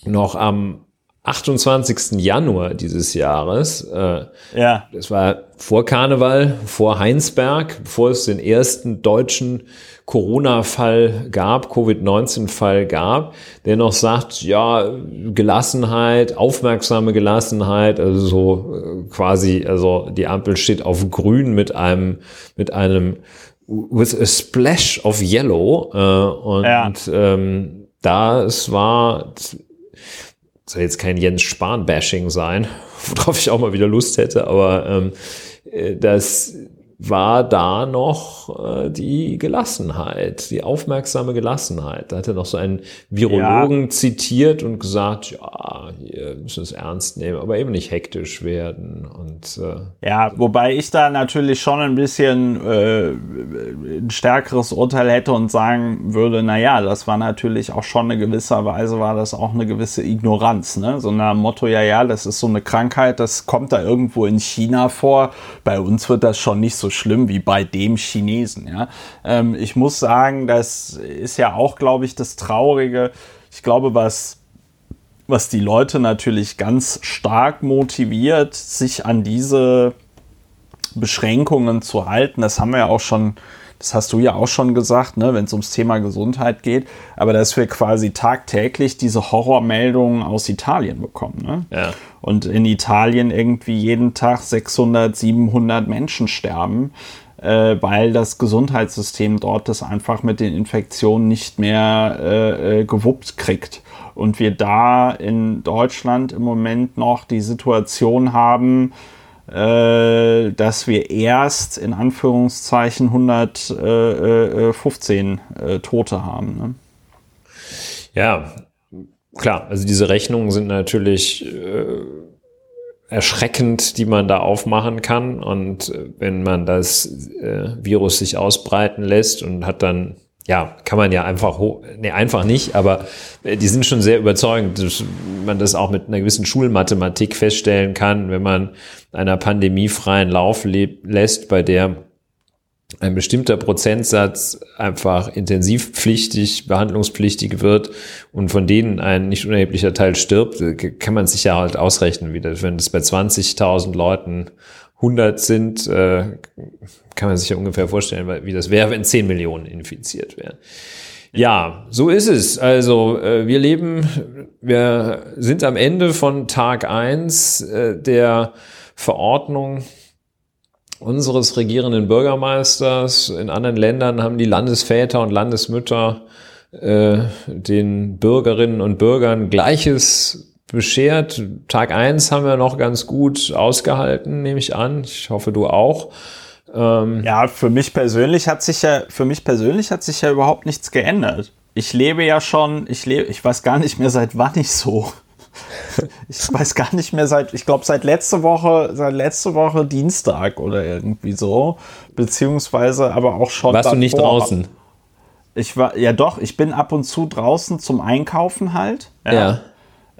noch am 28. Januar dieses Jahres. Äh, ja. Das war vor Karneval, vor Heinsberg, bevor es den ersten deutschen Corona-Fall gab, Covid-19-Fall gab, der noch sagt, ja, Gelassenheit, aufmerksame Gelassenheit, also so äh, quasi, also die Ampel steht auf grün mit einem, mit einem with a splash of yellow äh, und ja. ähm, da es war soll jetzt kein Jens Spahn-Bashing sein, worauf ich auch mal wieder Lust hätte, aber ähm, äh, das war da noch äh, die Gelassenheit, die aufmerksame Gelassenheit. Da hat er noch so einen Virologen ja. zitiert und gesagt, ja, wir müssen es ernst nehmen, aber eben nicht hektisch werden. Und, äh, ja, wobei ich da natürlich schon ein bisschen äh, ein stärkeres Urteil hätte und sagen würde, na ja, das war natürlich auch schon eine gewisse Weise, war das auch eine gewisse Ignoranz. Ne? So ein Motto, ja, ja, das ist so eine Krankheit, das kommt da irgendwo in China vor. Bei uns wird das schon nicht so schlimm wie bei dem Chinesen. Ja? Ähm, ich muss sagen, das ist ja auch, glaube ich, das Traurige. Ich glaube, was was die Leute natürlich ganz stark motiviert, sich an diese Beschränkungen zu halten. Das haben wir ja auch schon, das hast du ja auch schon gesagt, ne, wenn es ums Thema Gesundheit geht, aber dass wir quasi tagtäglich diese Horrormeldungen aus Italien bekommen. Ne? Ja. Und in Italien irgendwie jeden Tag 600, 700 Menschen sterben, äh, weil das Gesundheitssystem dort das einfach mit den Infektionen nicht mehr äh, äh, gewuppt kriegt. Und wir da in Deutschland im Moment noch die Situation haben, äh, dass wir erst in Anführungszeichen 115 äh, Tote haben. Ne? Ja, klar, also diese Rechnungen sind natürlich äh, erschreckend, die man da aufmachen kann. Und äh, wenn man das äh, Virus sich ausbreiten lässt und hat dann, ja, kann man ja einfach, nee, einfach nicht, aber äh, die sind schon sehr überzeugend, dass man das auch mit einer gewissen Schulmathematik feststellen kann, wenn man einer pandemiefreien Lauf lässt, bei der ein bestimmter Prozentsatz einfach intensivpflichtig, behandlungspflichtig wird und von denen ein nicht unerheblicher Teil stirbt, kann man sich ja halt ausrechnen, wie das, wenn es bei 20.000 Leuten 100 sind, äh, kann man sich ja ungefähr vorstellen, wie das wäre, wenn 10 Millionen infiziert wären. Ja, so ist es. Also äh, wir leben, wir sind am Ende von Tag eins äh, der Verordnung unseres regierenden Bürgermeisters. In anderen Ländern haben die Landesväter und Landesmütter äh, den Bürgerinnen und Bürgern Gleiches beschert. Tag eins haben wir noch ganz gut ausgehalten, nehme ich an. Ich hoffe, du auch. Ähm ja, für mich persönlich hat sich ja, für mich persönlich hat sich ja überhaupt nichts geändert. Ich lebe ja schon, ich lebe, ich weiß gar nicht mehr seit wann ich so ich weiß gar nicht mehr seit, ich glaube seit letzte Woche, seit letzte Woche Dienstag oder irgendwie so, beziehungsweise aber auch schon. Warst davor. du nicht draußen? Ich war, ja doch, ich bin ab und zu draußen zum Einkaufen halt. Ja. ja.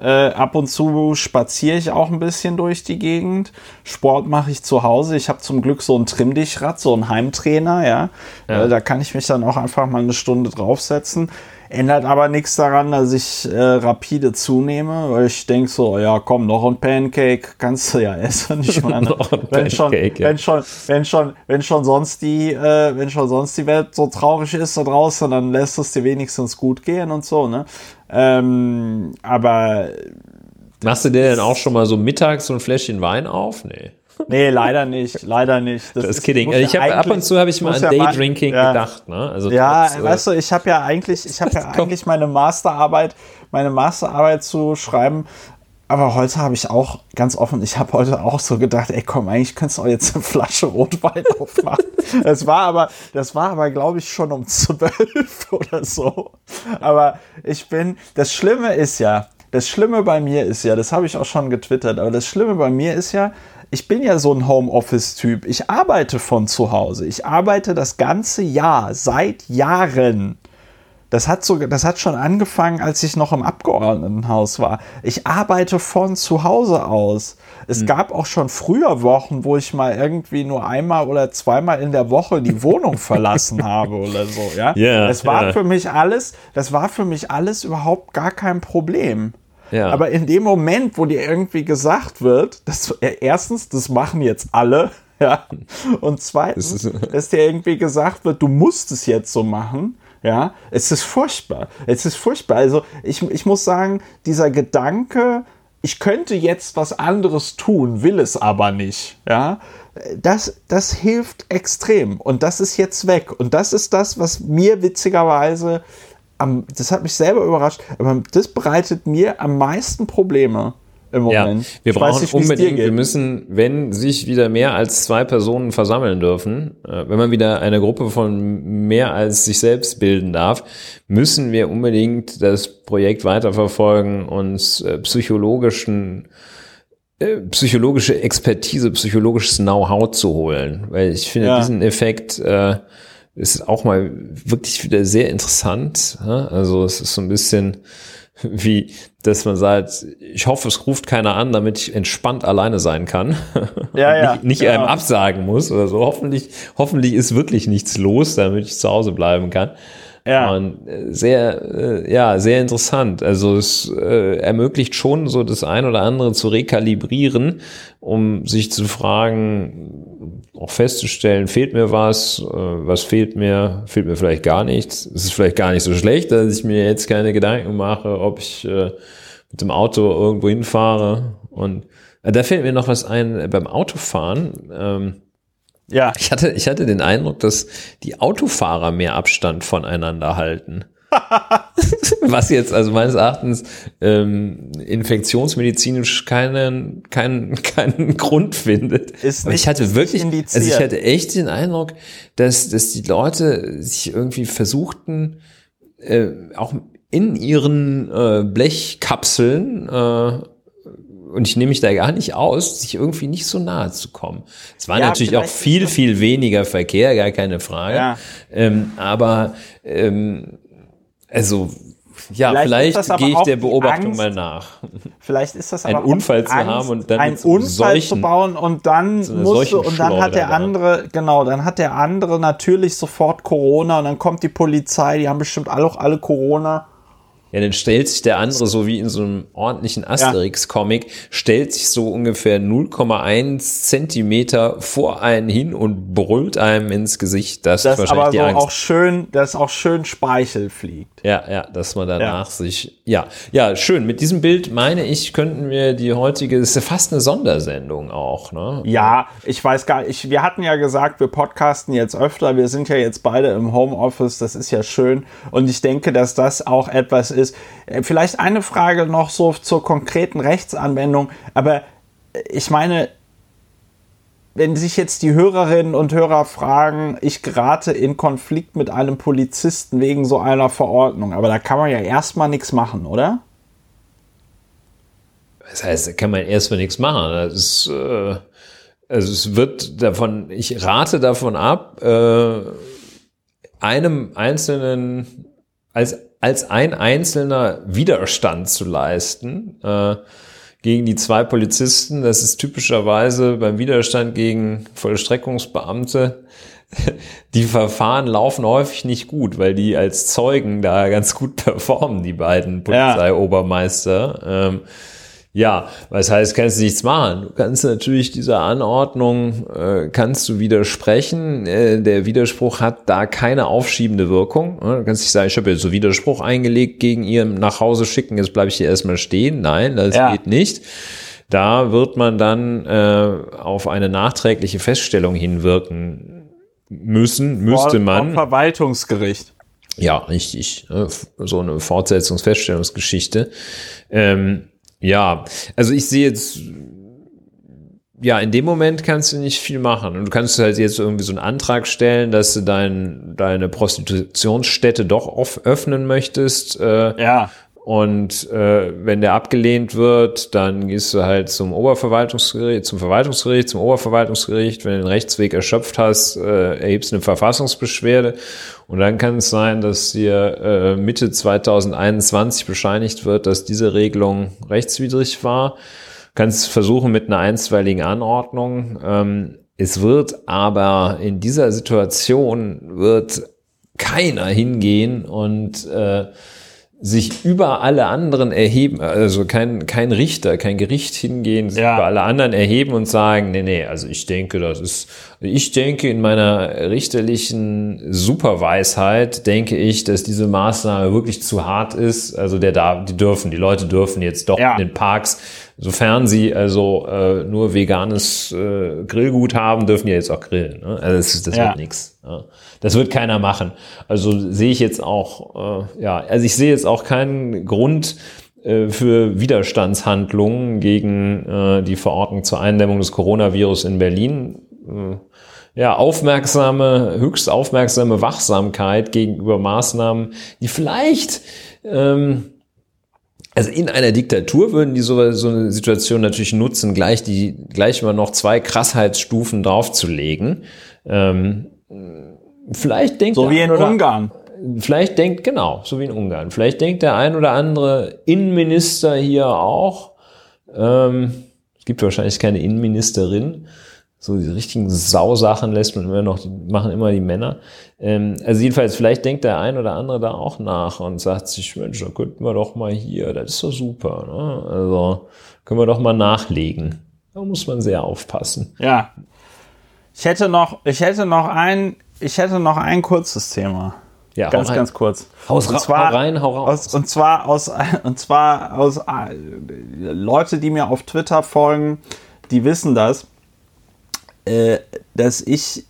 Äh, ab und zu spaziere ich auch ein bisschen durch die Gegend. Sport mache ich zu Hause. Ich habe zum Glück so ein Trimmdichrad, so ein Heimtrainer, ja. ja. Äh, da kann ich mich dann auch einfach mal eine Stunde draufsetzen. Ändert aber nichts daran, dass ich äh, rapide zunehme, weil ich denke so, ja komm, noch ein Pancake kannst du ja essen. Ich meine, wenn, schon, ja. wenn schon, wenn schon, wenn schon sonst die, äh, wenn schon sonst die Welt so traurig ist da draußen, dann lässt es dir wenigstens gut gehen und so, ne? Ähm, aber Machst du dir denn auch schon mal so mittags so ein Fläschchen Wein auf? Nee. Nee, leider nicht, leider nicht. Das, das ist kidding. Also ich habe ab und zu habe ich mal an Daydrinking ja, gedacht, ne? Also ja, trotz, äh, weißt du, ich habe ja eigentlich, ich habe ja eigentlich meine Masterarbeit, meine Masterarbeit zu schreiben. Aber heute habe ich auch ganz offen, ich habe heute auch so gedacht, ey komm, eigentlich könntest du auch jetzt eine Flasche Rotwein aufmachen. das war aber, das war aber, glaube ich, schon um zwölf oder so. Aber ich bin, das Schlimme ist ja, das Schlimme bei mir ist ja, das habe ich auch schon getwittert, aber das Schlimme bei mir ist ja, ich bin ja so ein Homeoffice-Typ. Ich arbeite von zu Hause. Ich arbeite das ganze Jahr, seit Jahren. Das hat, so, das hat schon angefangen, als ich noch im Abgeordnetenhaus war. Ich arbeite von zu Hause aus. Es mhm. gab auch schon früher Wochen, wo ich mal irgendwie nur einmal oder zweimal in der Woche die Wohnung verlassen habe oder so. Ja, yeah, das war yeah. für mich alles. Das war für mich alles überhaupt gar kein Problem. Ja. Aber in dem Moment, wo dir irgendwie gesagt wird, dass äh, erstens, das machen jetzt alle, ja, und zweitens, dass dir irgendwie gesagt wird, du musst es jetzt so machen, ja, es ist furchtbar. Es ist furchtbar. Also ich, ich muss sagen, dieser Gedanke, ich könnte jetzt was anderes tun, will es aber nicht, ja, das, das hilft extrem. Und das ist jetzt weg. Und das ist das, was mir witzigerweise am, das hat mich selber überrascht, aber das bereitet mir am meisten Probleme im Moment. Ja, wir ich brauchen nicht, unbedingt, wir müssen, wenn sich wieder mehr als zwei Personen versammeln dürfen, äh, wenn man wieder eine Gruppe von mehr als sich selbst bilden darf, müssen wir unbedingt das Projekt weiterverfolgen, uns äh, psychologischen äh, psychologische Expertise, psychologisches Know-how zu holen, weil ich finde ja. diesen Effekt äh, ist auch mal wirklich wieder sehr interessant. Also es ist so ein bisschen wie, dass man sagt, ich hoffe, es ruft keiner an, damit ich entspannt alleine sein kann. Ja, ja. nicht, nicht ja. einem absagen muss oder so. Hoffentlich, hoffentlich ist wirklich nichts los, damit ich zu Hause bleiben kann. Ja. Und äh, sehr, äh, ja, sehr interessant. Also es äh, ermöglicht schon so das ein oder andere zu rekalibrieren, um sich zu fragen, auch festzustellen, fehlt mir was, äh, was fehlt mir, fehlt mir vielleicht gar nichts. Es ist vielleicht gar nicht so schlecht, dass ich mir jetzt keine Gedanken mache, ob ich äh, mit dem Auto irgendwo hinfahre. Und äh, da fällt mir noch was ein beim Autofahren. Ähm, ja. Ich hatte, ich hatte den Eindruck, dass die Autofahrer mehr Abstand voneinander halten. Was jetzt also meines Erachtens ähm, infektionsmedizinisch keinen, keinen, keinen Grund findet. Ist nicht, ich hatte wirklich, also ich hatte echt den Eindruck, dass, dass die Leute sich irgendwie versuchten, äh, auch in ihren äh, Blechkapseln äh, und ich nehme mich da gar nicht aus, sich irgendwie nicht so nahe zu kommen. Es war ja, natürlich auch viel, viel weniger Verkehr, gar keine Frage. Ja. Ähm, aber ähm, also ja, vielleicht, vielleicht gehe ich der Beobachtung Angst, mal nach. Vielleicht ist das aber einen Unfall zu haben und dann einen Unfall solchen, zu bauen und dann so musste und dann hat der andere genau, dann hat der andere natürlich sofort Corona und dann kommt die Polizei, die haben bestimmt auch alle Corona ja, dann stellt sich der andere so wie in so einem ordentlichen Asterix-Comic, stellt sich so ungefähr 0,1 Zentimeter vor einen hin und brüllt einem ins Gesicht. Das, das ist wahrscheinlich aber so die Angst. auch schön, dass auch schön Speichel fliegt. Ja, ja, dass man danach ja. sich, ja, ja, schön. Mit diesem Bild meine ich, könnten wir die heutige, das ist fast eine Sondersendung auch, ne? Ja, ich weiß gar nicht, wir hatten ja gesagt, wir podcasten jetzt öfter, wir sind ja jetzt beide im Homeoffice, das ist ja schön und ich denke, dass das auch etwas ist, ist. Äh, vielleicht eine Frage noch so zur konkreten Rechtsanwendung, aber ich meine, wenn sich jetzt die Hörerinnen und Hörer fragen, ich gerate in Konflikt mit einem Polizisten wegen so einer Verordnung, aber da kann man ja erstmal nichts machen, oder? Das heißt, da kann man erstmal nichts machen. Das ist, äh, also es wird davon, ich rate davon ab, äh, einem einzelnen, als als ein Einzelner Widerstand zu leisten äh, gegen die zwei Polizisten. Das ist typischerweise beim Widerstand gegen Vollstreckungsbeamte. Die Verfahren laufen häufig nicht gut, weil die als Zeugen da ganz gut performen, die beiden Polizeiobermeister. Ja. Ähm, ja, was heißt, kannst du nichts machen. Du kannst natürlich dieser Anordnung, äh, kannst du widersprechen. Äh, der Widerspruch hat da keine aufschiebende Wirkung. Ne? Du kannst nicht sagen, ich habe jetzt so Widerspruch eingelegt gegen ihr nach Hause schicken, jetzt bleibe ich hier erstmal stehen. Nein, das ja. geht nicht. Da wird man dann äh, auf eine nachträgliche Feststellung hinwirken müssen, müsste man. Vor Verwaltungsgericht. Ja, richtig. Ne? So eine Fortsetzungsfeststellungsgeschichte. Ähm, ja, also ich sehe jetzt, ja, in dem Moment kannst du nicht viel machen. Und du kannst halt jetzt irgendwie so einen Antrag stellen, dass du dein, deine Prostitutionsstätte doch öffnen möchtest. Äh, ja. Und äh, wenn der abgelehnt wird, dann gehst du halt zum Oberverwaltungsgericht, zum Verwaltungsgericht, zum Oberverwaltungsgericht. Wenn du den Rechtsweg erschöpft hast, äh, erhebst eine Verfassungsbeschwerde. Und dann kann es sein, dass dir äh, Mitte 2021 bescheinigt wird, dass diese Regelung rechtswidrig war. Du kannst versuchen mit einer einstweiligen Anordnung. Ähm, es wird aber in dieser Situation wird keiner hingehen und äh, sich über alle anderen erheben, also kein, kein Richter, kein Gericht hingehen, sich ja. über alle anderen erheben und sagen, nee, nee, also ich denke, das ist, ich denke in meiner richterlichen Superweisheit, denke ich, dass diese Maßnahme wirklich zu hart ist. Also der da, die dürfen, die Leute dürfen jetzt doch ja. in den Parks, sofern sie also äh, nur veganes äh, Grillgut haben, dürfen die jetzt auch grillen. Ne? Also das, das ja. wird nichts. Ja. Das wird keiner machen. Also sehe ich jetzt auch, äh, ja, also ich sehe jetzt auch keinen Grund äh, für Widerstandshandlungen gegen äh, die Verordnung zur Eindämmung des Coronavirus in Berlin. Äh, ja, aufmerksame, höchst aufmerksame Wachsamkeit gegenüber Maßnahmen, die vielleicht ähm, also in einer Diktatur würden die so, so eine Situation natürlich nutzen, gleich die, gleich mal noch zwei Krassheitsstufen draufzulegen. Ähm, Vielleicht denkt so wie in oder, Ungarn. Vielleicht denkt genau, so wie in Ungarn. Vielleicht denkt der ein oder andere Innenminister hier auch. Ähm, es gibt wahrscheinlich keine Innenministerin. So die richtigen Sausachen lässt man immer noch, machen immer die Männer. Ähm, also jedenfalls, vielleicht denkt der ein oder andere da auch nach und sagt sich, Mensch, da könnten wir doch mal hier, das ist doch super. Ne? Also können wir doch mal nachlegen. Da muss man sehr aufpassen. Ja. Ich hätte noch, ich hätte noch ein ich hätte noch ein kurzes Thema. Ja, ganz, ganz kurz. Haus und zwar, hau rein, hau raus. Aus, und zwar aus, und zwar aus äh, Leute, die mir auf Twitter folgen, die wissen das, äh, dass ich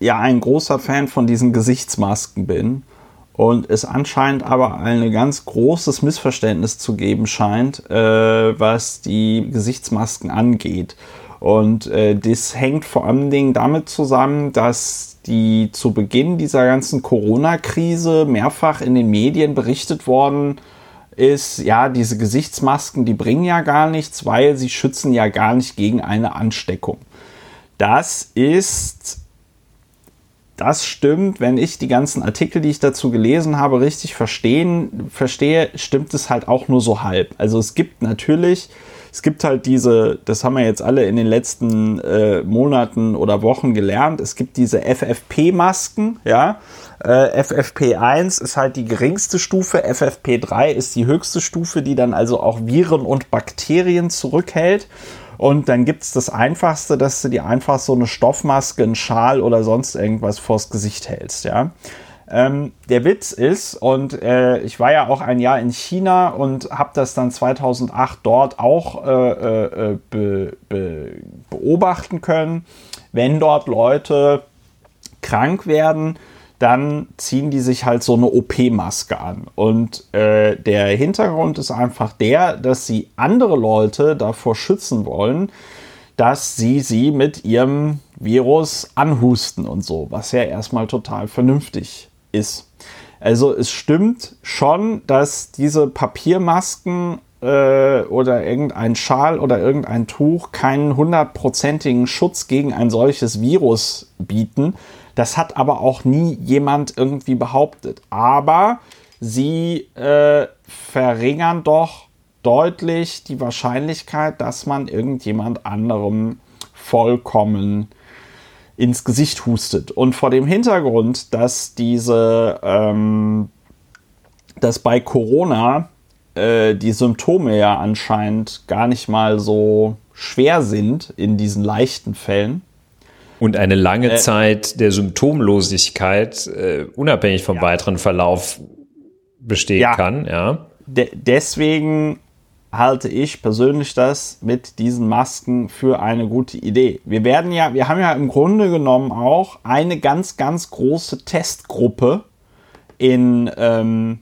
ja ein großer Fan von diesen Gesichtsmasken bin und es anscheinend aber ein ganz großes Missverständnis zu geben scheint, äh, was die Gesichtsmasken angeht. Und äh, das hängt vor allen Dingen damit zusammen, dass die zu Beginn dieser ganzen Corona-Krise mehrfach in den Medien berichtet worden ist, ja, diese Gesichtsmasken, die bringen ja gar nichts, weil sie schützen ja gar nicht gegen eine Ansteckung. Das ist, das stimmt, wenn ich die ganzen Artikel, die ich dazu gelesen habe, richtig verstehen, verstehe, stimmt es halt auch nur so halb. Also es gibt natürlich es gibt halt diese, das haben wir jetzt alle in den letzten äh, Monaten oder Wochen gelernt, es gibt diese FFP-Masken, ja. Äh, FFP1 ist halt die geringste Stufe, FFP3 ist die höchste Stufe, die dann also auch Viren und Bakterien zurückhält. Und dann gibt es das Einfachste, dass du dir einfach so eine Stoffmaske, einen Schal oder sonst irgendwas vors Gesicht hältst, ja. Ähm, der Witz ist, und äh, ich war ja auch ein Jahr in China und habe das dann 2008 dort auch äh, äh, be, be, beobachten können, wenn dort Leute krank werden, dann ziehen die sich halt so eine OP-Maske an. Und äh, der Hintergrund ist einfach der, dass sie andere Leute davor schützen wollen, dass sie sie mit ihrem Virus anhusten und so, was ja erstmal total vernünftig ist. Also es stimmt schon, dass diese Papiermasken äh, oder irgendein Schal oder irgendein Tuch keinen hundertprozentigen Schutz gegen ein solches Virus bieten. Das hat aber auch nie jemand irgendwie behauptet. Aber sie äh, verringern doch deutlich die Wahrscheinlichkeit, dass man irgendjemand anderem vollkommen ins Gesicht hustet. Und vor dem Hintergrund, dass diese, ähm, dass bei Corona äh, die Symptome ja anscheinend gar nicht mal so schwer sind in diesen leichten Fällen. Und eine lange äh, Zeit der Symptomlosigkeit, äh, unabhängig vom ja. weiteren Verlauf, bestehen ja. kann, ja. De deswegen halte ich persönlich das mit diesen Masken für eine gute Idee. Wir werden ja, wir haben ja im Grunde genommen auch eine ganz, ganz große Testgruppe in, ähm,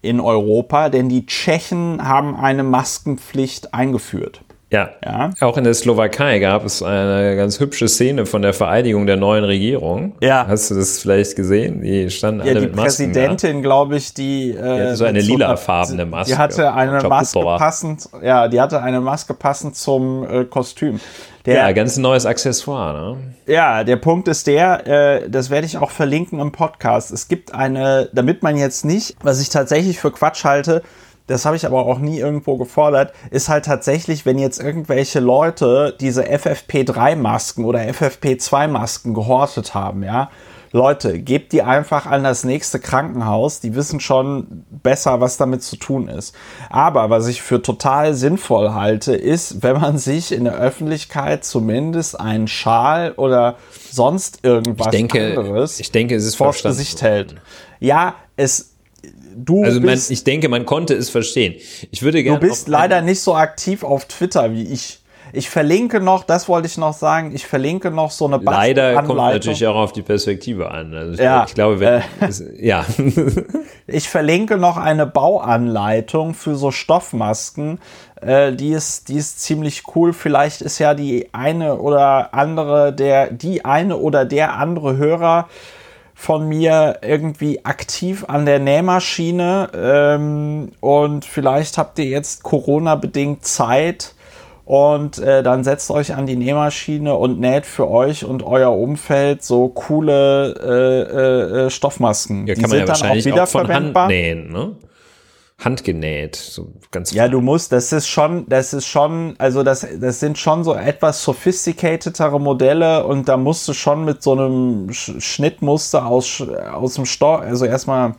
in Europa, denn die Tschechen haben eine Maskenpflicht eingeführt. Ja. ja. Auch in der Slowakei gab es eine ganz hübsche Szene von der Vereidigung der neuen Regierung. Ja. Hast du das vielleicht gesehen? Die standen ja, alle mit Masken. Die Präsidentin, glaube ich, die, äh, die so eine lilafarbene Maske. Die hatte eine Maske passend, ja, die hatte eine Maske passend zum äh, Kostüm. Der, ja, ganz neues Accessoire. Ne? Ja, der Punkt ist der, äh, das werde ich auch verlinken im Podcast. Es gibt eine, damit man jetzt nicht, was ich tatsächlich für Quatsch halte, das habe ich aber auch nie irgendwo gefordert, ist halt tatsächlich, wenn jetzt irgendwelche Leute diese FFP3-Masken oder FFP2-Masken gehortet haben, ja, Leute, gebt die einfach an das nächste Krankenhaus. Die wissen schon besser, was damit zu tun ist. Aber was ich für total sinnvoll halte, ist, wenn man sich in der Öffentlichkeit zumindest einen Schal oder sonst irgendwas ich denke, anderes ich denke, es ist vor Gesicht hält. Ja, es du also man, ich denke, man konnte es verstehen. Ich würde gerne. Du bist leider nicht so aktiv auf Twitter wie ich. Ich verlinke noch, das wollte ich noch sagen, ich verlinke noch so eine Leider kommt natürlich auch auf die Perspektive an. Also ich, ja, ich glaube, wenn, äh, ja. ich verlinke noch eine Bauanleitung für so Stoffmasken. Äh, die, ist, die ist ziemlich cool. Vielleicht ist ja die eine oder andere, der, die eine oder der andere Hörer von mir irgendwie aktiv an der Nähmaschine ähm, und vielleicht habt ihr jetzt Corona-bedingt Zeit und äh, dann setzt euch an die Nähmaschine und näht für euch und euer Umfeld so coole äh, äh, Stoffmasken. Ja, kann die man sind ja dann auch wieder auch von verwendbar. Hand nähen, ne? Handgenäht, so ganz. Ja, du musst, das ist schon, das ist schon, also das, das sind schon so etwas sophisticatedere Modelle und da musst du schon mit so einem Schnittmuster aus, aus dem Stoff, also erstmal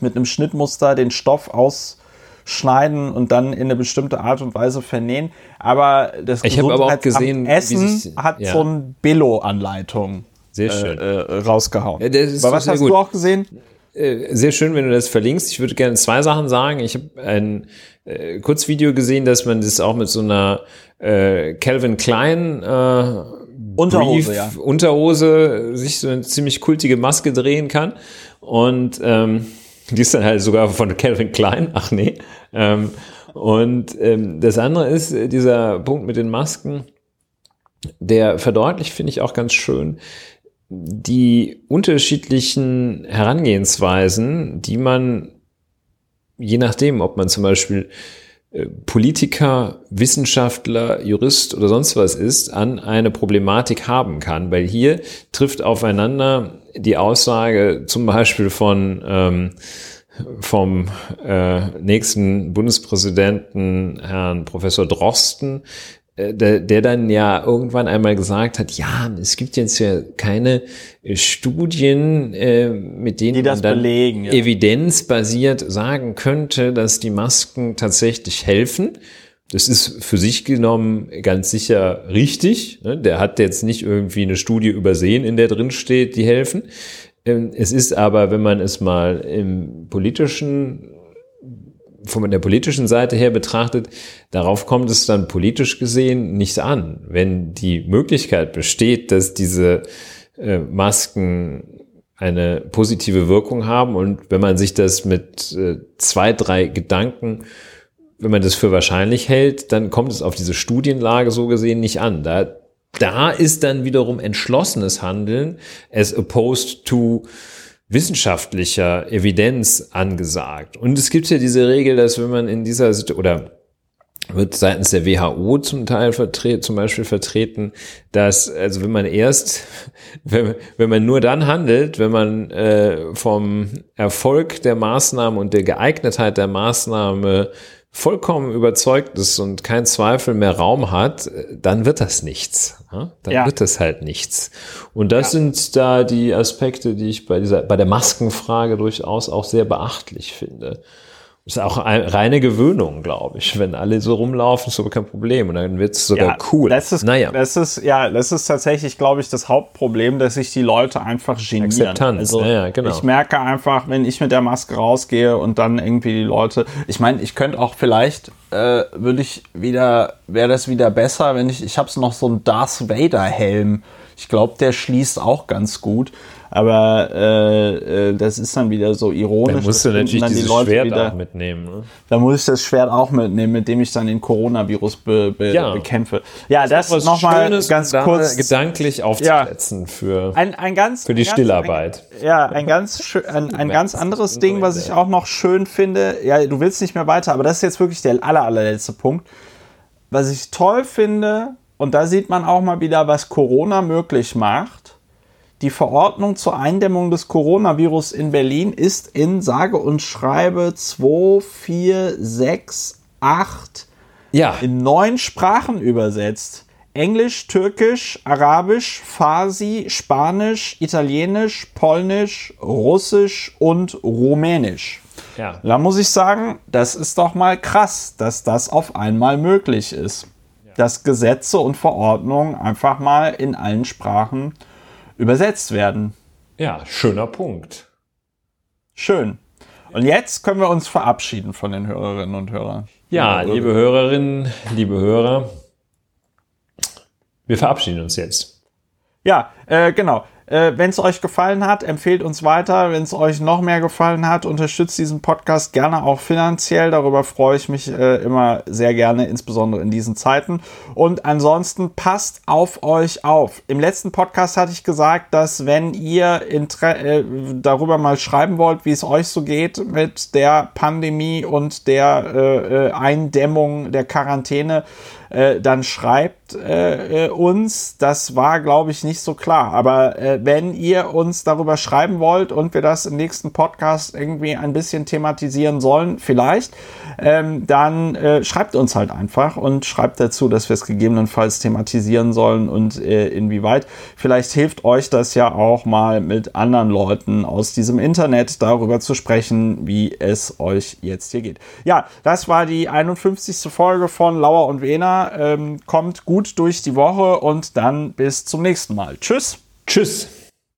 mit einem Schnittmuster den Stoff ausschneiden und dann in eine bestimmte Art und Weise vernähen. Aber das ich aber auch gesehen, Essen sich, hat ja. so ein Billo-Anleitung. Sehr schön. Äh, äh, rausgehauen. Ja, Aber was hast gut. du auch gesehen? Äh, sehr schön, wenn du das verlinkst. Ich würde gerne zwei Sachen sagen. Ich habe ein äh, Kurzvideo gesehen, dass man das auch mit so einer äh, Calvin Klein äh, Unterhose, Brief, ja. Unterhose sich so eine ziemlich kultige Maske drehen kann. Und ähm, die ist dann halt sogar von Calvin Klein. Ach nee. Ähm, und ähm, das andere ist dieser Punkt mit den Masken. Der verdeutlicht, finde ich auch ganz schön, die unterschiedlichen Herangehensweisen, die man, je nachdem, ob man zum Beispiel äh, Politiker, Wissenschaftler, Jurist oder sonst was ist, an eine Problematik haben kann. Weil hier trifft aufeinander die Aussage zum Beispiel von ähm, vom äh, nächsten Bundespräsidenten Herrn Professor Drosten, der, der dann ja irgendwann einmal gesagt hat, ja, es gibt jetzt ja keine äh, Studien, äh, mit denen man dann belegen, ja. evidenzbasiert sagen könnte, dass die Masken tatsächlich helfen. Das ist für sich genommen ganz sicher richtig. Ne? Der hat jetzt nicht irgendwie eine Studie übersehen, in der drin steht, die helfen. Ähm, es ist aber, wenn man es mal im politischen von der politischen Seite her betrachtet, darauf kommt es dann politisch gesehen nicht an. Wenn die Möglichkeit besteht, dass diese äh, Masken eine positive Wirkung haben und wenn man sich das mit äh, zwei, drei Gedanken, wenn man das für wahrscheinlich hält, dann kommt es auf diese Studienlage so gesehen nicht an. Da, da ist dann wiederum entschlossenes Handeln as opposed to wissenschaftlicher Evidenz angesagt. Und es gibt ja diese Regel, dass wenn man in dieser Situation oder wird seitens der WHO zum Teil vertreten, zum Beispiel vertreten, dass, also wenn man erst, wenn, wenn man nur dann handelt, wenn man äh, vom Erfolg der Maßnahme und der Geeignetheit der Maßnahme vollkommen überzeugt ist und kein Zweifel mehr Raum hat, dann wird das nichts. Dann ja. wird das halt nichts. Und das ja. sind da die Aspekte, die ich bei dieser, bei der Maskenfrage durchaus auch sehr beachtlich finde ist auch eine reine Gewöhnung, glaube ich. Wenn alle so rumlaufen, ist aber kein Problem. Und dann wird es sogar ja, cool. Das ist, naja. das ist, ja, das ist tatsächlich, glaube ich, das Hauptproblem, dass sich die Leute einfach genieren. Akzeptanz, also, ja, genau. Ich merke einfach, wenn ich mit der Maske rausgehe und dann irgendwie die Leute, ich meine, ich könnte auch vielleicht, äh, würde ich wieder, wäre das wieder besser, wenn ich, ich habe noch so einen Darth Vader Helm. Ich glaube, der schließt auch ganz gut. Aber äh, äh, das ist dann wieder so ironisch. Dann musst du natürlich dann dieses die Schwert wieder, auch mitnehmen. Ne? Da muss ich das Schwert auch mitnehmen, mit dem ich dann den Coronavirus be, be, ja. bekämpfe. Ja, das, das nochmal ganz kurz. Gedanklich aufzusetzen ja. für, ein, ein ganz, für die ganz, Stillarbeit. Ein, ja, ein ganz, ein, ein ganz anderes Ding, was ich auch noch schön finde. Ja, du willst nicht mehr weiter, aber das ist jetzt wirklich der aller, allerletzte Punkt. Was ich toll finde, und da sieht man auch mal wieder, was Corona möglich macht die Verordnung zur Eindämmung des Coronavirus in Berlin ist in sage und schreibe 2, 4, 6, 8 ja. in neun Sprachen übersetzt. Englisch, Türkisch, Arabisch, Farsi, Spanisch, Italienisch, Polnisch, Russisch und Rumänisch. Ja. Da muss ich sagen, das ist doch mal krass, dass das auf einmal möglich ist. Ja. Dass Gesetze und Verordnungen einfach mal in allen Sprachen übersetzt werden. Ja, schöner Punkt. Schön. Und jetzt können wir uns verabschieden von den Hörerinnen und Hörern. Ja, liebe Hörerinnen, liebe Hörer, wir verabschieden uns jetzt. Ja, äh, genau. Äh, Wenn es euch gefallen hat, empfehlt uns weiter. Wenn es euch noch mehr gefallen hat, unterstützt diesen Podcast gerne auch finanziell. Darüber freue ich mich äh, immer sehr gerne, insbesondere in diesen Zeiten. Und ansonsten passt auf euch auf. Im letzten Podcast hatte ich gesagt, dass wenn ihr äh, darüber mal schreiben wollt, wie es euch so geht mit der Pandemie und der äh, äh, Eindämmung der Quarantäne, äh, dann schreibt äh, äh, uns. Das war, glaube ich, nicht so klar. Aber äh, wenn ihr uns darüber schreiben wollt und wir das im nächsten Podcast irgendwie ein bisschen thematisieren sollen, vielleicht, ähm, dann äh, schreibt uns halt einfach und schreibt dazu, dass wir es gegebenenfalls thematisieren sollen und äh, inwieweit. Vielleicht hilft euch das ja auch mal mit anderen Leuten aus diesem Internet darüber zu sprechen, wie es euch jetzt hier geht. Ja, das war die 51. Folge von Lauer und Wena. Ähm, kommt gut durch die Woche und dann bis zum nächsten Mal. Tschüss. Tschüss.